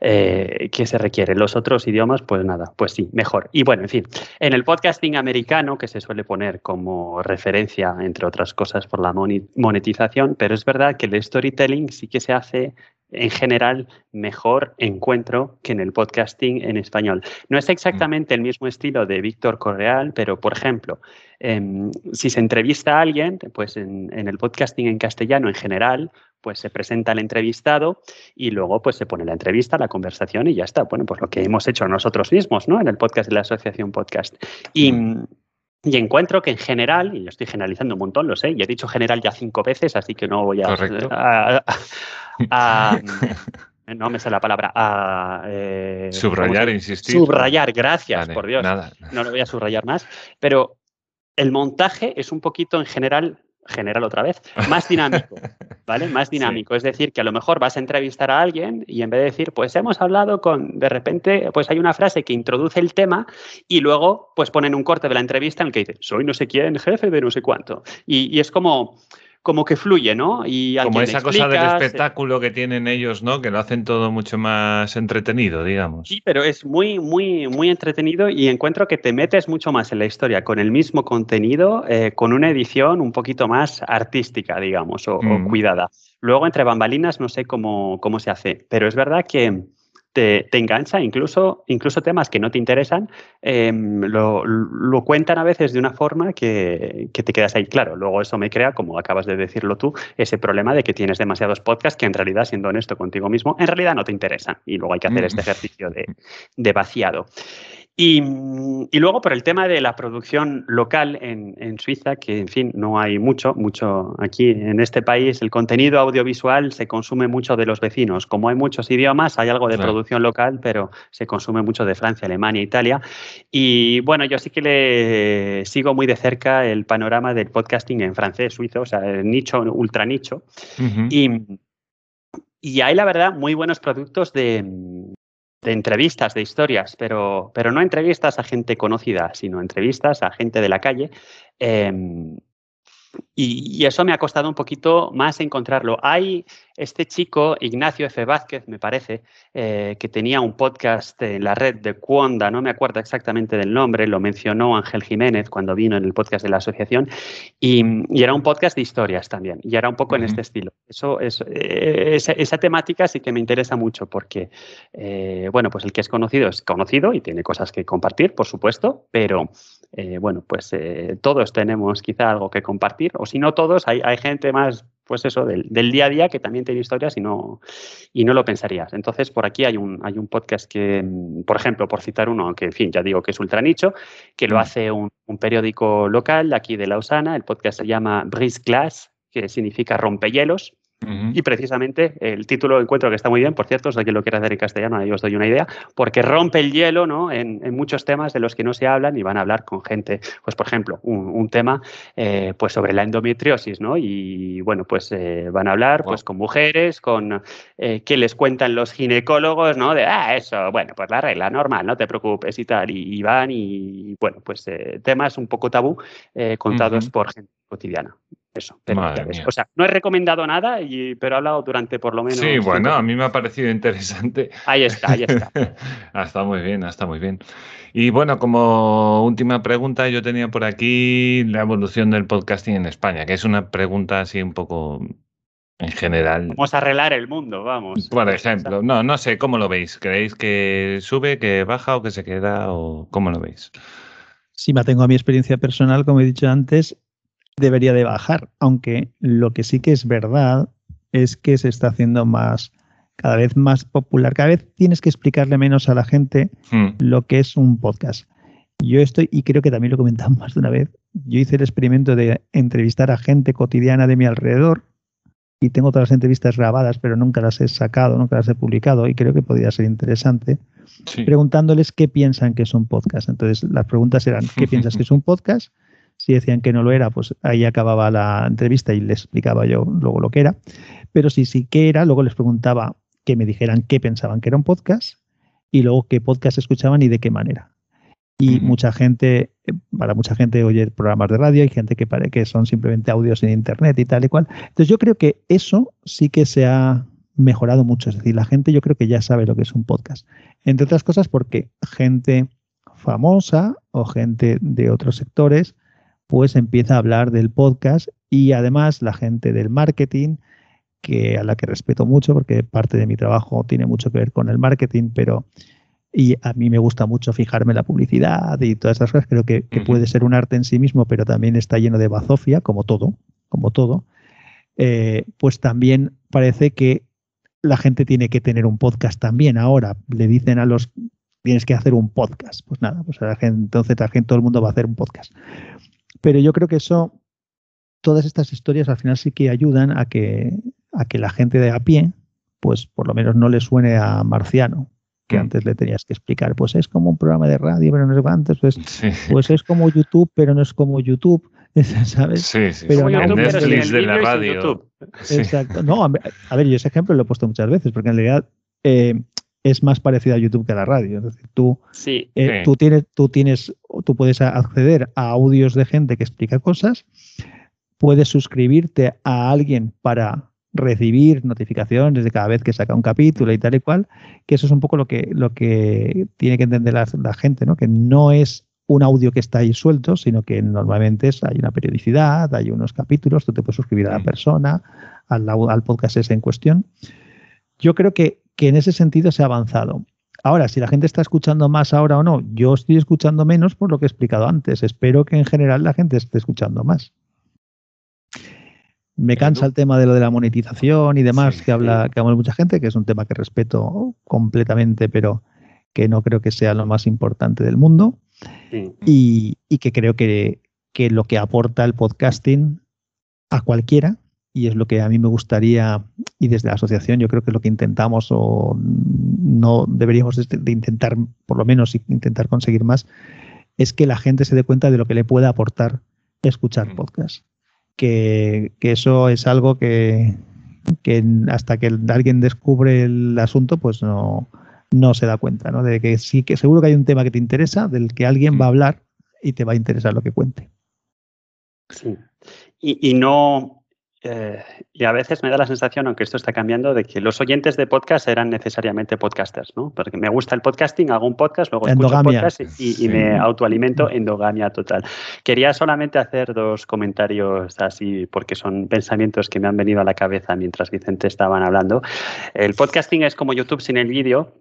[SPEAKER 3] que se requiere. Los otros idiomas, pues nada, pues sí, mejor. Y bueno, en fin, en el podcasting americano, que se suele poner como referencia, entre otras cosas, por la monetización, pero es verdad que el storytelling sí que se hace en general mejor encuentro que en el podcasting en español. No es exactamente el mismo estilo de Víctor Correal, pero por ejemplo, em, si se entrevista a alguien, pues en, el podcasting en castellano en general, pues se presenta el entrevistado y luego pues se pone la entrevista, la conversación y ya está. Bueno, pues lo que hemos hecho nosotros mismos, ¿no? En el podcast de la Asociación Podcast. Y, y encuentro que en general, y yo estoy generalizando un montón, lo sé, y he dicho general ya cinco veces, así que no voy a, no me sale la palabra.
[SPEAKER 4] Eh, subrayar, insistir.
[SPEAKER 3] Subrayar, gracias, por Dios. No lo voy a subrayar más. Pero el montaje es un poquito en general general otra vez, más dinámico, ¿vale? Más dinámico. Es decir, que a lo mejor vas a entrevistar a alguien y en vez de decir, pues hemos hablado con, de repente, pues hay una frase que introduce el tema y luego pues ponen un corte de la entrevista en el que dice, soy no sé quién, jefe de no sé cuánto. y es como, como que fluye, ¿no?
[SPEAKER 4] Y como esa cosa del espectáculo que tienen ellos, ¿no? Que lo hacen todo mucho más entretenido, digamos.
[SPEAKER 3] Sí, pero es muy, muy, muy entretenido y encuentro que te metes mucho más en la historia con el mismo contenido, eh, con una edición un poquito más artística, digamos, o, o, mm. cuidada. Luego, entre bambalinas, no sé cómo, cómo se hace, pero es verdad que te, engancha, incluso, incluso temas que no te interesan, em, lo, cuentan a veces de una forma que, te quedas ahí. Claro, luego eso me crea, como acabas de decirlo tú, ese problema de que tienes demasiados podcasts que en realidad, siendo honesto contigo mismo, en realidad no te interesan. Y luego hay que hacer este ejercicio de, de vaciado. Y, luego por el tema de la producción local en, Suiza, que en fin, no hay mucho, mucho aquí en este país, el contenido audiovisual se consume mucho de los vecinos. Como hay muchos idiomas, hay algo de producción local, pero se consume mucho de Francia, Alemania, Italia. Y bueno, yo sí que le sigo muy de cerca el panorama del podcasting en francés, suizo, o sea, el nicho, ultra nicho. y, y hay, la verdad, muy buenos productos de, de entrevistas, de historias, pero, pero no entrevistas a gente conocida, sino entrevistas a gente de la calle. Em, y, eso me ha costado un poquito más encontrarlo. Hay este chico, Ignacio F. Vázquez, me parece, eh, que tenía un podcast en la red de Cuonda, no me acuerdo exactamente del nombre, lo mencionó Ángel Jiménez cuando vino en el podcast de la asociación, y, era un podcast de historias también, y era un poco en este estilo. Eso, es, eh, esa, temática sí que me interesa mucho porque, eh, bueno, pues el que es conocido es conocido y tiene cosas que compartir, por supuesto, pero, bueno, pues todos tenemos quizá algo que compartir, o si no todos, hay, hay gente más pues eso, del, día a día que también tiene historias y no, y no lo pensarías. Entonces, por aquí hay un, hay un podcast que, por ejemplo, por citar uno, que en fin, ya digo que es ultra nicho, que lo mm. hace un, un periódico local de aquí de Lausana. El podcast se llama Brise Glass, que significa rompehielos. Y precisamente el título encuentro que está muy bien, por cierto, si alguien lo quiere hacer en castellano, ahí os doy una idea, porque rompe el hielo ¿no? en, muchos temas de los que no se hablan y van a hablar con gente, pues por ejemplo, un, tema eh, pues sobre la endometriosis, ¿no? Y bueno, pues eh, van a hablar pues con mujeres, con eh, qué les cuentan los ginecólogos, ¿no? De, ah, eso, bueno, pues la regla normal, no te preocupes y tal, y, van y, bueno, pues temas un poco tabú contados por gente cotidiana. Eso, o sea, no he recomendado nada, pero he hablado durante por lo menos.
[SPEAKER 4] Sí, bueno, a mí me ha parecido interesante.
[SPEAKER 3] Ahí está, ahí está.
[SPEAKER 4] Ah, está muy bien, está muy bien. Y bueno, como última pregunta, yo tenía por aquí la evolución del podcasting en España, que es una pregunta así un poco en general.
[SPEAKER 3] Vamos a arreglar el mundo, vamos.
[SPEAKER 4] Por ejemplo, no, no sé, ¿cómo lo veis? ¿Creéis que sube, que baja o que se queda o cómo lo veis?
[SPEAKER 2] Sí, me tengo a mi experiencia personal, como he dicho antes, debería de bajar, aunque lo que sí que es verdad es que se está haciendo más, cada vez más popular. Cada vez tienes que explicarle menos a la gente hmm. lo que es un podcast. Yo estoy, y creo que también lo comentamos más de una vez, yo hice el experimento de entrevistar a gente cotidiana de mi alrededor y tengo todas las entrevistas grabadas, pero nunca las he sacado, nunca las he publicado y creo que podría ser interesante, preguntándoles qué piensan que es un podcast. Entonces, las preguntas eran, ¿qué piensas que es un podcast? Si decían que no lo era, pues ahí acababa la entrevista y les explicaba yo luego lo que era. Pero si sí que era, luego les preguntaba que me dijeran qué pensaban que era un podcast y luego qué podcast escuchaban y de qué manera. Y mucha gente, para mucha gente oye programas de radio, hay gente que, parece que son simplemente audios en internet y tal y cual. Entonces yo creo que eso sí que se ha mejorado mucho. Es decir, la gente yo creo que ya sabe lo que es un podcast. Entre otras cosas porque gente famosa o gente de otros sectores pues empieza a hablar del podcast y además la gente del marketing que a la que respeto mucho porque parte de mi trabajo tiene mucho que ver con el marketing, pero y a mí me gusta mucho fijarme en la publicidad y todas esas cosas. Creo que, puede ser un arte en sí mismo, pero también está lleno de bazofia, como todo, como todo. Eh, pues también parece que la gente tiene que tener un podcast también. Ahora le dicen a los tienes que hacer un podcast. Pues nada, pues la gente, entonces la gente, todo el mundo va a hacer un podcast. Pero yo creo que eso, todas estas historias al final sí que ayudan a que, a que la gente de a pie, pues por lo menos no le suene a marciano, que mm. antes le tenías que explicar, pues es como un programa de radio, pero no es antes, pues, pues es como YouTube, pero no es como YouTube, ¿sabes?
[SPEAKER 4] Sí, sí, pero no, Netflix de la radio.
[SPEAKER 2] Exacto. No, a ver, yo ese ejemplo lo he puesto muchas veces, porque en realidad eh, es más parecido a YouTube que a la radio. Es decir, tú, eh, tú, tienes, tú tienes, tú puedes acceder a audios de gente que explica cosas, puedes suscribirte a alguien para recibir notificaciones de cada vez que saca un capítulo y tal y cual, que eso es un poco lo que, lo que tiene que entender la, gente, ¿no? Que no es un audio que está ahí suelto, sino que normalmente es, hay una periodicidad, hay unos capítulos, tú te puedes suscribir a la persona, al, al podcast ese en cuestión. Yo creo que que en ese sentido se ha avanzado. Ahora, si la gente está escuchando más ahora o no, yo estoy escuchando menos por lo que he explicado antes. Espero que en general la gente esté escuchando más. Me cansa el tema de lo de la monetización y demás que habla que habla mucha gente, que es un tema que respeto completamente, pero que no creo que sea lo más importante del mundo. Y, y, que creo que, que lo que aporta el podcasting a cualquiera, y es lo que a mí me gustaría, y desde la asociación yo creo que es lo que intentamos o no deberíamos de intentar, por lo menos intentar conseguir más, es que la gente se dé cuenta de lo que le puede aportar escuchar podcast. Que, eso es algo que, que, hasta que alguien descubre el asunto, pues no, no se da cuenta, ¿no? De que sí que seguro que hay un tema que te interesa, del que alguien va a hablar y te va a interesar lo que cuente.
[SPEAKER 3] Sí. Y, y no, eh, y a veces me da la sensación, aunque esto está cambiando, de que los oyentes de podcast eran necesariamente podcasters, ¿no? Porque me gusta el podcasting, hago un podcast, luego escucho podcast y, me autoalimento endogamia total. Quería solamente hacer dos comentarios así, porque son pensamientos que me han venido a la cabeza mientras Vicente estaban hablando. El podcasting es como YouTube sin el vídeo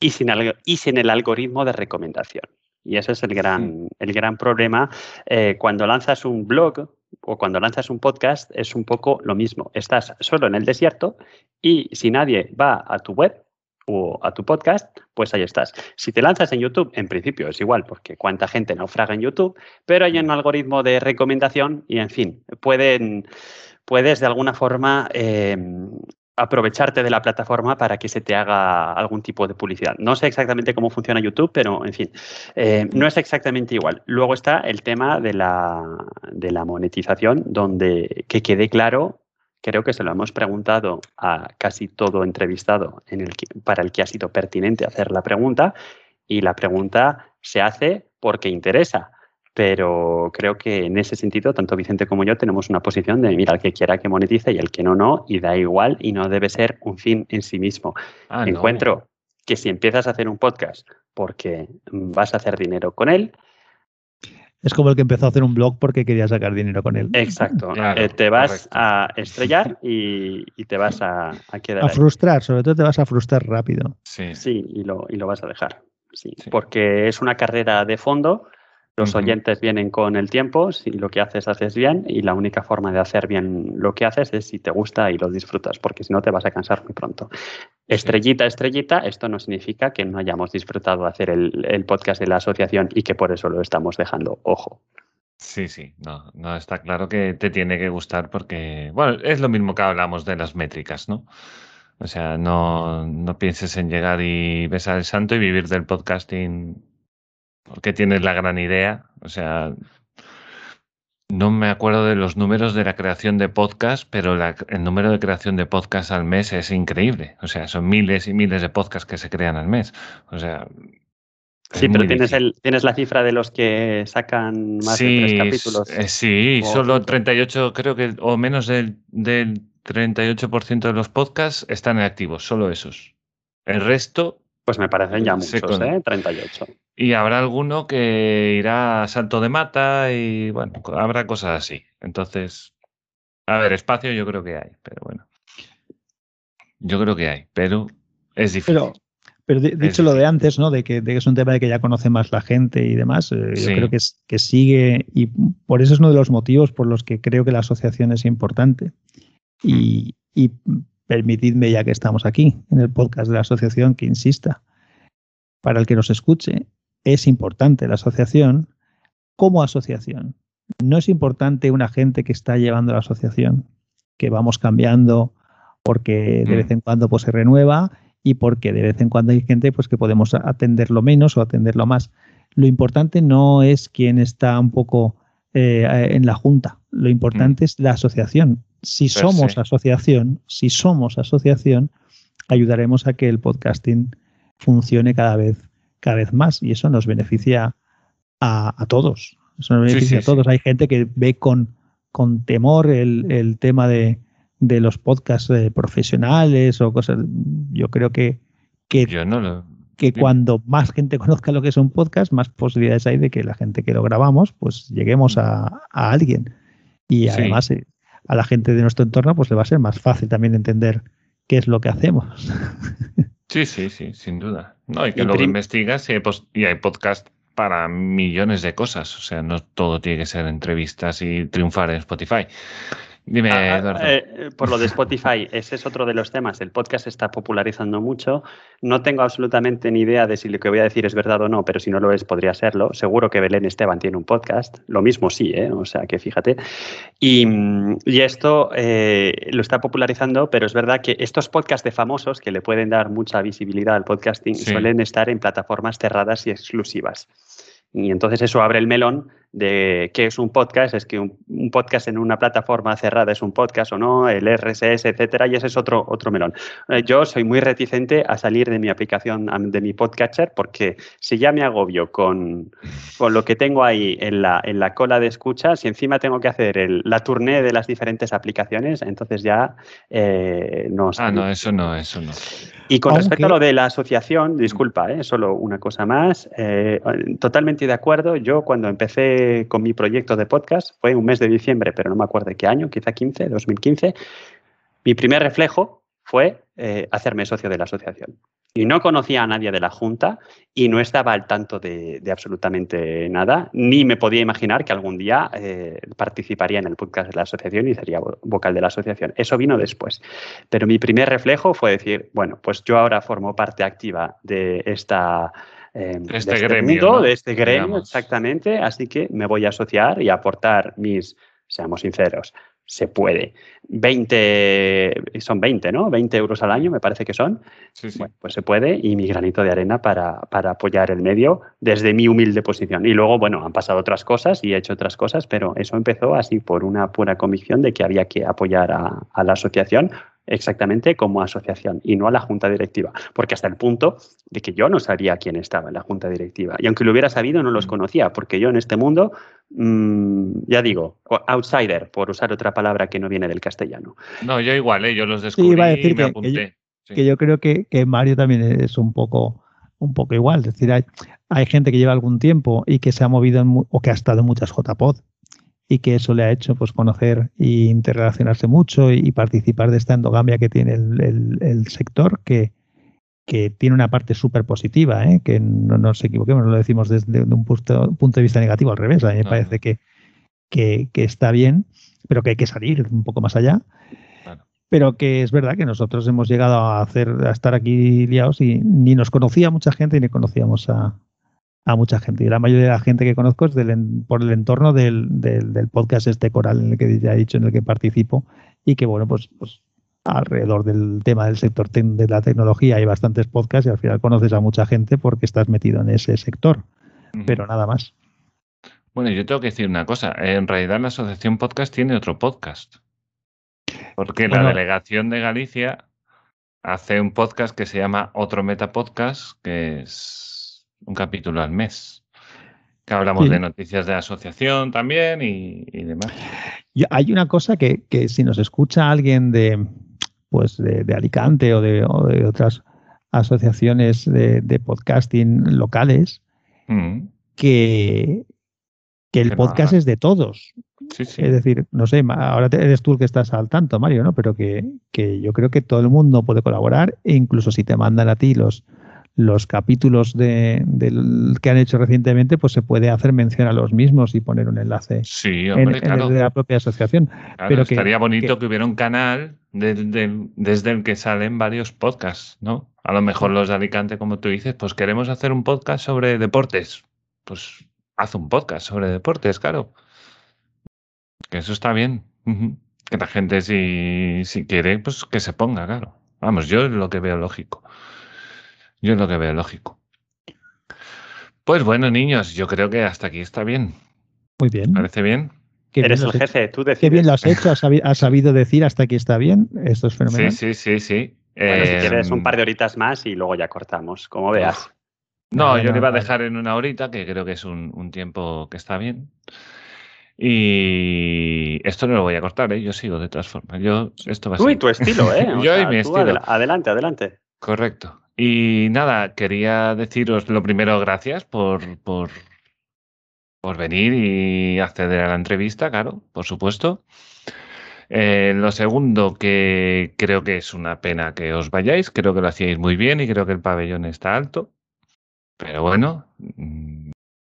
[SPEAKER 3] y sin, y sin el algoritmo de recomendación. Y ese es el gran, el gran problema. Eh, cuando lanzas un blog o cuando lanzas un podcast es un poco lo mismo. Estás solo en el desierto y si nadie va a tu web o a tu podcast, pues ahí estás. Si te lanzas en YouTube, en principio es igual, porque cuánta gente naufraga en YouTube, pero hay un algoritmo de recomendación y, en fin, puedes de alguna forma eh, aprovecharte de la plataforma para que se te haga algún tipo de publicidad. No sé exactamente cómo funciona YouTube, pero en fin, eh, no es exactamente igual. Luego está el tema de la, de la monetización, donde que quede claro, creo que se lo hemos preguntado a casi todo entrevistado en el para el que ha sido pertinente hacer la pregunta, y la pregunta se hace porque interesa pero creo que en ese sentido, tanto Vicente como yo tenemos una posición de, mira, el que quiera que monetice y el que no, no, y da igual y no debe ser un fin en sí mismo. Ah, Encuentro que si empiezas a hacer un podcast porque vas a hacer dinero con él,
[SPEAKER 2] es como el que empezó a hacer un blog porque quería sacar dinero con él.
[SPEAKER 3] Exacto. Eh, te vas a estrellar y, te vas a, quedar.
[SPEAKER 2] A frustrar, sobre todo te vas a frustrar rápido.
[SPEAKER 3] Sí, sí y, lo, y lo vas a dejar. sí. Porque es una carrera de fondo los oyentes vienen con el tiempo, si lo que haces haces bien y la única forma de hacer bien lo que haces es si te gusta y lo disfrutas, porque si no te vas a cansar muy pronto. Estrellita, estrellita, esto no significa que no hayamos disfrutado hacer el, podcast de la asociación y que por eso lo estamos dejando, ojo.
[SPEAKER 4] Sí, sí, no, no está claro que te tiene que gustar porque, bueno, es lo mismo que hablamos de las métricas, ¿no? O sea, no, no pienses en llegar y besar el santo y vivir del podcasting porque tienes la gran idea. O sea, No me acuerdo de los números de la creación de podcast, pero el número de creación de podcast al mes es increíble. O sea, son miles y miles de podcasts que se crean al mes. O sea.
[SPEAKER 3] Sí, pero tienes, el, tienes la cifra de los que sacan más de tres capítulos.
[SPEAKER 4] Eh, sí, solo 38, creo que, o menos del, del 38% de los podcasts están activos, solo esos. El resto.
[SPEAKER 3] Pues me parecen ya muchos, ¿eh? 38.
[SPEAKER 4] Y habrá alguno que irá a salto de mata y bueno, habrá cosas así. Entonces, a ver, espacio yo creo que hay, pero bueno. Yo creo que hay, pero es difícil.
[SPEAKER 2] Pero, pero dicho lo de antes, ¿no? De que, de que, es un tema de que ya conoce más la gente y demás, eh, yo creo que, es, que sigue, y por eso es uno de los motivos por los que creo que la asociación es importante. Y, y permitidme, ya que estamos aquí en el podcast de la asociación, que insista, para el que nos escuche, es importante la asociación como asociación. No es importante una gente que está llevando la asociación, que vamos cambiando porque de vez mm. en cuando pues, se renueva y porque de vez en cuando hay gente pues, que podemos atenderlo menos o atenderlo más. Lo importante no es quién está un poco eh, en la junta, lo importante mm. es la asociación. Si somos asociación, si somos asociación, ayudaremos a que el podcasting funcione cada vez cada vez más y eso nos beneficia a, todos. Eso nos beneficia a todos. Hay gente que ve con, con temor el, tema de, los podcasts eh, profesionales o cosas. Yo creo que, que, que cuando más gente conozca lo que es un podcast, más posibilidades hay de que la gente que lo grabamos, pues lleguemos a, alguien. Y además eh, a la gente de nuestro entorno, pues le va a ser más fácil también entender qué es lo que hacemos.
[SPEAKER 4] Sí, sí, sí, sin duda. No, y que luego investigas y hay, y hay podcast para millones de cosas. O sea, no todo tiene que ser entrevistas y triunfar en Spotify. Dime, ah, Eduardo.
[SPEAKER 3] Eh, por lo de Spotify, ese es otro de los temas. El podcast se está popularizando mucho. No tengo absolutamente ni idea de si lo que voy a decir es verdad o no, pero si no lo es, podría serlo. Seguro que Belén Esteban tiene un podcast. Lo mismo sí, ¿eh? O sea, que fíjate. Y, esto eh, lo está popularizando, pero es verdad que estos podcasts de famosos que le pueden dar mucha visibilidad al podcasting suelen estar en plataformas cerradas y exclusivas. Y entonces eso abre el melón de qué es un podcast, es que un, podcast en una plataforma cerrada es un podcast o no, el RSS, etcétera, y ese es otro, otro melón. Eh, yo soy muy reticente a salir de mi aplicación, de mi podcatcher, porque si ya me agobio con, con lo que tengo ahí en la, en la cola de escucha, si encima tengo que hacer el, la tournée de las diferentes aplicaciones, entonces ya eh, no.
[SPEAKER 4] Ah, no, eso no, eso no.
[SPEAKER 3] Y con respecto a lo de la asociación, disculpa, eh, solo una cosa más, totalmente de acuerdo. Yo cuando empecé con mi proyecto de podcast, fue un mes de diciembre, pero no me acuerdo de qué año, quizá 15, 2015, mi primer reflejo fue eh, hacerme socio de la asociación. Y no conocía a nadie de la Junta y no estaba al tanto de, absolutamente nada, ni me podía imaginar que algún día eh, participaría en el podcast de la asociación y sería vocal de la asociación. Eso vino después. Pero mi primer reflejo fue decir, bueno, pues yo ahora formo parte activa de esta
[SPEAKER 4] eh, de este, gremio,
[SPEAKER 3] de este gremio, exactamente. Así que me voy a asociar y aportar mis, seamos sinceros, se puede. 20, son 20, ¿no? 20 euros al año, me parece que son. Bueno, pues se puede y mi granito de arena para, para, apoyar el medio desde mi humilde posición. Y luego, bueno, han pasado otras cosas y he hecho otras cosas, pero eso empezó así por una pura convicción de que había que apoyar a, a la asociación exactamente como asociación y no a la junta directiva, porque hasta el punto de que yo no sabía quién estaba en la junta directiva y aunque lo hubiera sabido no los mm. conocía, porque yo en este mundo, mm, ya digo, outsider, por usar otra palabra que no viene del castellano.
[SPEAKER 4] No, yo igual, ¿eh? yo los descubrí y me
[SPEAKER 2] que,
[SPEAKER 4] apunté.
[SPEAKER 2] Que yo, creo que, Mario también es un poco, un poco igual, es decir, hay, hay gente que lleva algún tiempo y que se ha movido o que ha estado en muchas JPod y que eso le ha hecho pues conocer e interrelacionarse mucho y, participar de esta endogamia que tiene el, sector, que, que, tiene una parte súper positiva, ¿eh? que no nos equivoquemos, no lo decimos desde un punto, punto de vista negativo, al revés, a mí me parece que, que, está bien, pero que hay que salir un poco más allá. Pero que es verdad que nosotros hemos llegado a hacer a estar aquí liados y ni nos conocía mucha gente ni conocíamos a, a mucha gente. Y la mayoría de la gente que conozco es del, por el entorno del, del, podcast este coral en el que ya he dicho, en el que participo, y que bueno, pues, pues alrededor del tema del sector de la tecnología hay bastantes podcasts y al final conoces a mucha gente porque estás metido en ese sector, pero nada más.
[SPEAKER 4] Bueno, yo tengo que decir una cosa. En realidad la Asociación Podcast tiene otro podcast. Porque la delegación de Galicia hace un podcast que se llama Otro Meta Podcast, que es un capítulo al mes. Que hablamos
[SPEAKER 2] Sí.
[SPEAKER 4] de noticias de la asociación también y, y demás.
[SPEAKER 2] Y hay una cosa que, que si nos escucha alguien de, pues de, de Alicante o de, o de otras asociaciones de, de podcasting locales,
[SPEAKER 4] Mm,
[SPEAKER 2] que, que el podcast es de todos.
[SPEAKER 4] Sí, sí.
[SPEAKER 2] Es decir, no sé, ahora eres tú el que estás al tanto, Mario, ¿no? Pero que, que yo creo que todo el mundo puede colaborar e incluso si te mandan a ti los, los capítulos de, del que han hecho recientemente, pues se puede hacer mención a los mismos y poner un enlace
[SPEAKER 4] Sí,
[SPEAKER 2] en,
[SPEAKER 4] hombre,
[SPEAKER 2] en
[SPEAKER 4] claro.
[SPEAKER 2] el de la propia asociación.
[SPEAKER 4] Claro,
[SPEAKER 2] pero que-
[SPEAKER 4] estaría bonito
[SPEAKER 2] que-
[SPEAKER 4] que, hubiera un canal desde el que salen varios podcasts, ¿no? A lo mejor los de Alicante, como tú dices, pues queremos hacer un podcast sobre deportes. Pues haz un podcast sobre deportes, claro. Que eso está bien. Que la gente, si, si quiere, pues que se ponga, claro. Vamos, yo es lo que veo lógico. Yo es lo que veo lógico. Pues bueno, niños, yo creo que hasta aquí está bien.
[SPEAKER 2] Muy bien.
[SPEAKER 4] ¿Parece bien?
[SPEAKER 2] Qué
[SPEAKER 3] Eres el jefe, tú decides.
[SPEAKER 2] Qué bien lo has hecho, has sabi- has sabido decir hasta aquí está bien. Esto es
[SPEAKER 4] Sí,
[SPEAKER 2] fenomenal.
[SPEAKER 4] sí, sí, sí.
[SPEAKER 3] Bueno, si quieres un par de horitas más y luego ya cortamos, como veas.
[SPEAKER 4] No, yo le iba a dejar en una horita, que creo que es un, un tiempo que está bien. Y esto no lo voy a cortar, ¿eh? Yo sigo de todas formas. Yo, esto va a
[SPEAKER 3] Tú y tu estilo, ¿eh?
[SPEAKER 4] Yo y mi estilo.
[SPEAKER 3] adela- adelante, adelante.
[SPEAKER 4] correcto. Y nada, quería deciros lo primero, gracias por, por, por venir y acceder a la entrevista, claro, por supuesto. Eh, lo segundo, que creo que es una pena que os vayáis, creo que lo hacíais muy bien y creo que el pabellón está alto. Pero bueno,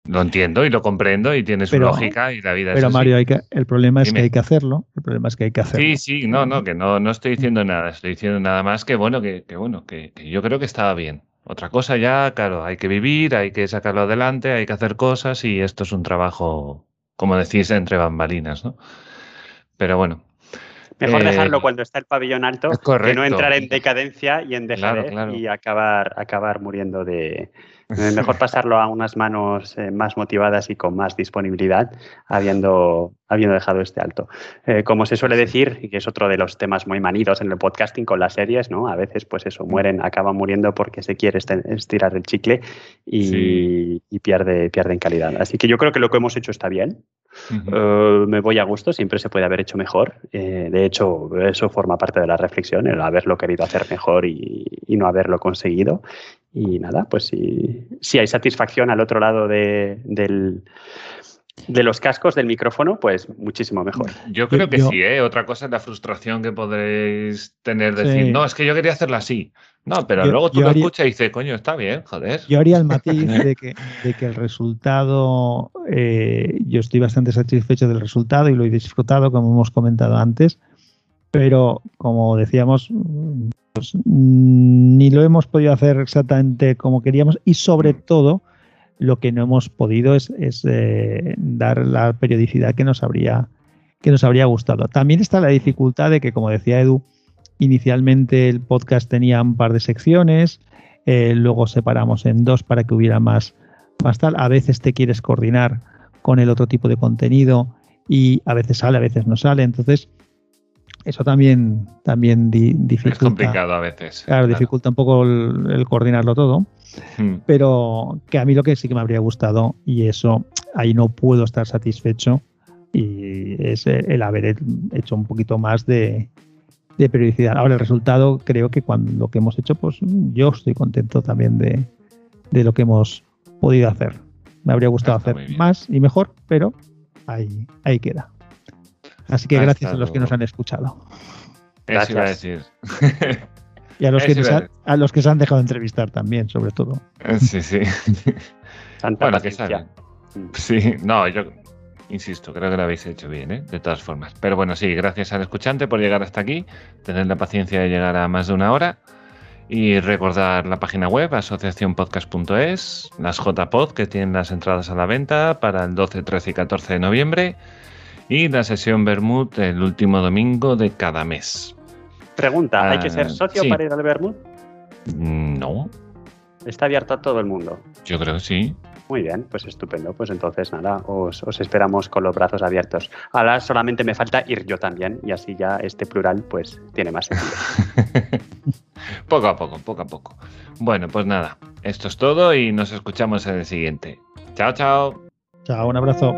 [SPEAKER 4] lo entiendo y lo comprendo y tiene su
[SPEAKER 2] Pero-
[SPEAKER 4] lógica y la vida es
[SPEAKER 2] Pero. Mario, hay que, el problema es
[SPEAKER 4] Dime.
[SPEAKER 2] que hay que hacerlo. El problema es que hay que hacerlo.
[SPEAKER 4] Sí, sí, no, no, que no, no estoy diciendo nada, estoy diciendo nada más que bueno, que, que bueno, que, que yo creo que estaba bien. Otra cosa ya, claro, hay que vivir, hay que sacarlo adelante, hay que hacer cosas y esto es un trabajo, como decís, entre bambalinas, ¿no? Pero bueno.
[SPEAKER 3] Mejor
[SPEAKER 4] Eh,
[SPEAKER 3] dejarlo cuando está el pabellón alto que no entrar en decadencia y en
[SPEAKER 4] Claro,
[SPEAKER 3] dejadez
[SPEAKER 4] claro.
[SPEAKER 3] y acabar, acabar muriendo de... eh, Mejor pasarlo a unas manos eh, más motivadas y con más disponibilidad, habiendo, habiendo dejado este alto. Eh, como se suele decir, y que es otro de los temas muy manidos en el podcasting con las series, ¿no? A veces, pues eso, mueren, acaban muriendo porque se quiere este- estirar el chicle y,
[SPEAKER 4] Sí.
[SPEAKER 3] y pierde, pierde en calidad. Así que yo creo que lo que hemos hecho está bien. Eh, me voy a gusto, siempre se puede haber hecho mejor. Eh, de hecho, eso forma parte de la reflexión, el haberlo querido hacer mejor y, no haberlo conseguido. Y nada, pues si, si hay satisfacción al otro lado de, del- de los cascos del micrófono, pues muchísimo mejor.
[SPEAKER 4] Yo creo que
[SPEAKER 2] yo-
[SPEAKER 4] sí, ¿eh? Otra cosa es la frustración que podréis tener, decir,
[SPEAKER 2] Sí.
[SPEAKER 4] no, es que yo quería hacerlo así. No, pero
[SPEAKER 2] Yo-
[SPEAKER 4] luego tú lo
[SPEAKER 2] haría-
[SPEAKER 4] escuchas y dices, coño, está bien, joder.
[SPEAKER 2] Yo haría el matiz de que, de que el resultado, eh, yo estoy bastante satisfecho del resultado y lo he disfrutado, como hemos comentado antes, pero como decíamos, pues, mm, ni lo hemos podido hacer exactamente como queríamos y sobre todo lo que no hemos podido es, eh, dar la periodicidad que nos habría que nos habría gustado. También está la dificultad de que, como decía Edu, inicialmente el podcast tenía un par de secciones, eh, luego separamos en dos para que hubiera más, más tal. A veces te quieres coordinar con el otro tipo de contenido y a veces sale, a veces no sale. Entonces, eso también, también di-
[SPEAKER 4] Es
[SPEAKER 2] dificulta.
[SPEAKER 4] complicado a veces.
[SPEAKER 2] Claro, dificulta un poco el, el coordinarlo todo,
[SPEAKER 4] Mm.
[SPEAKER 2] pero que a mí lo que sí que me habría gustado, y eso ahí no puedo estar satisfecho, y es el haber hecho un poquito más de, de periodicidad. Ahora, el resultado, creo que cuando lo que hemos hecho, pues yo estoy contento también de, de lo que hemos podido hacer. Me habría gustado
[SPEAKER 4] Está
[SPEAKER 2] hacer más y mejor, pero ahí, ahí queda. Así que
[SPEAKER 4] Ha
[SPEAKER 2] gracias a los que nos han escuchado.
[SPEAKER 4] Eso iba a
[SPEAKER 3] Gracias.
[SPEAKER 4] decir.
[SPEAKER 2] Y a los, que nos
[SPEAKER 4] a
[SPEAKER 2] los que se han dejado entrevistar también, sobre todo.
[SPEAKER 4] sí, sí.
[SPEAKER 3] Tanta
[SPEAKER 4] Bueno, que bien. Sí, no, yo insisto, creo que lo habéis hecho bien, ¿eh? de todas formas. Pero bueno, sí, gracias al escuchante por llegar hasta aquí, tener la paciencia de llegar a más de una hora y recordar la página web asociacionpodcast.es, las JPod que tienen las entradas a la venta para el 12, 13 y 14 de noviembre y la sesión Bermud el último domingo de cada mes.
[SPEAKER 3] Pregunta, ¿hay que
[SPEAKER 4] Ah,
[SPEAKER 3] ser socio
[SPEAKER 4] sí.
[SPEAKER 3] para ir al Bermud?
[SPEAKER 4] Mm, No,
[SPEAKER 3] Está abierto a todo el mundo.
[SPEAKER 4] yo creo que sí.
[SPEAKER 3] Muy bien, pues estupendo. Pues entonces nada, os, esperamos con los brazos abiertos. Ahora solamente me falta ir yo también y así ya este plural pues tiene más sentido.
[SPEAKER 4] poco a poco, poco a poco. Bueno, pues nada, esto es todo y nos escuchamos en el siguiente. Chao, chao.
[SPEAKER 2] Chao, un abrazo.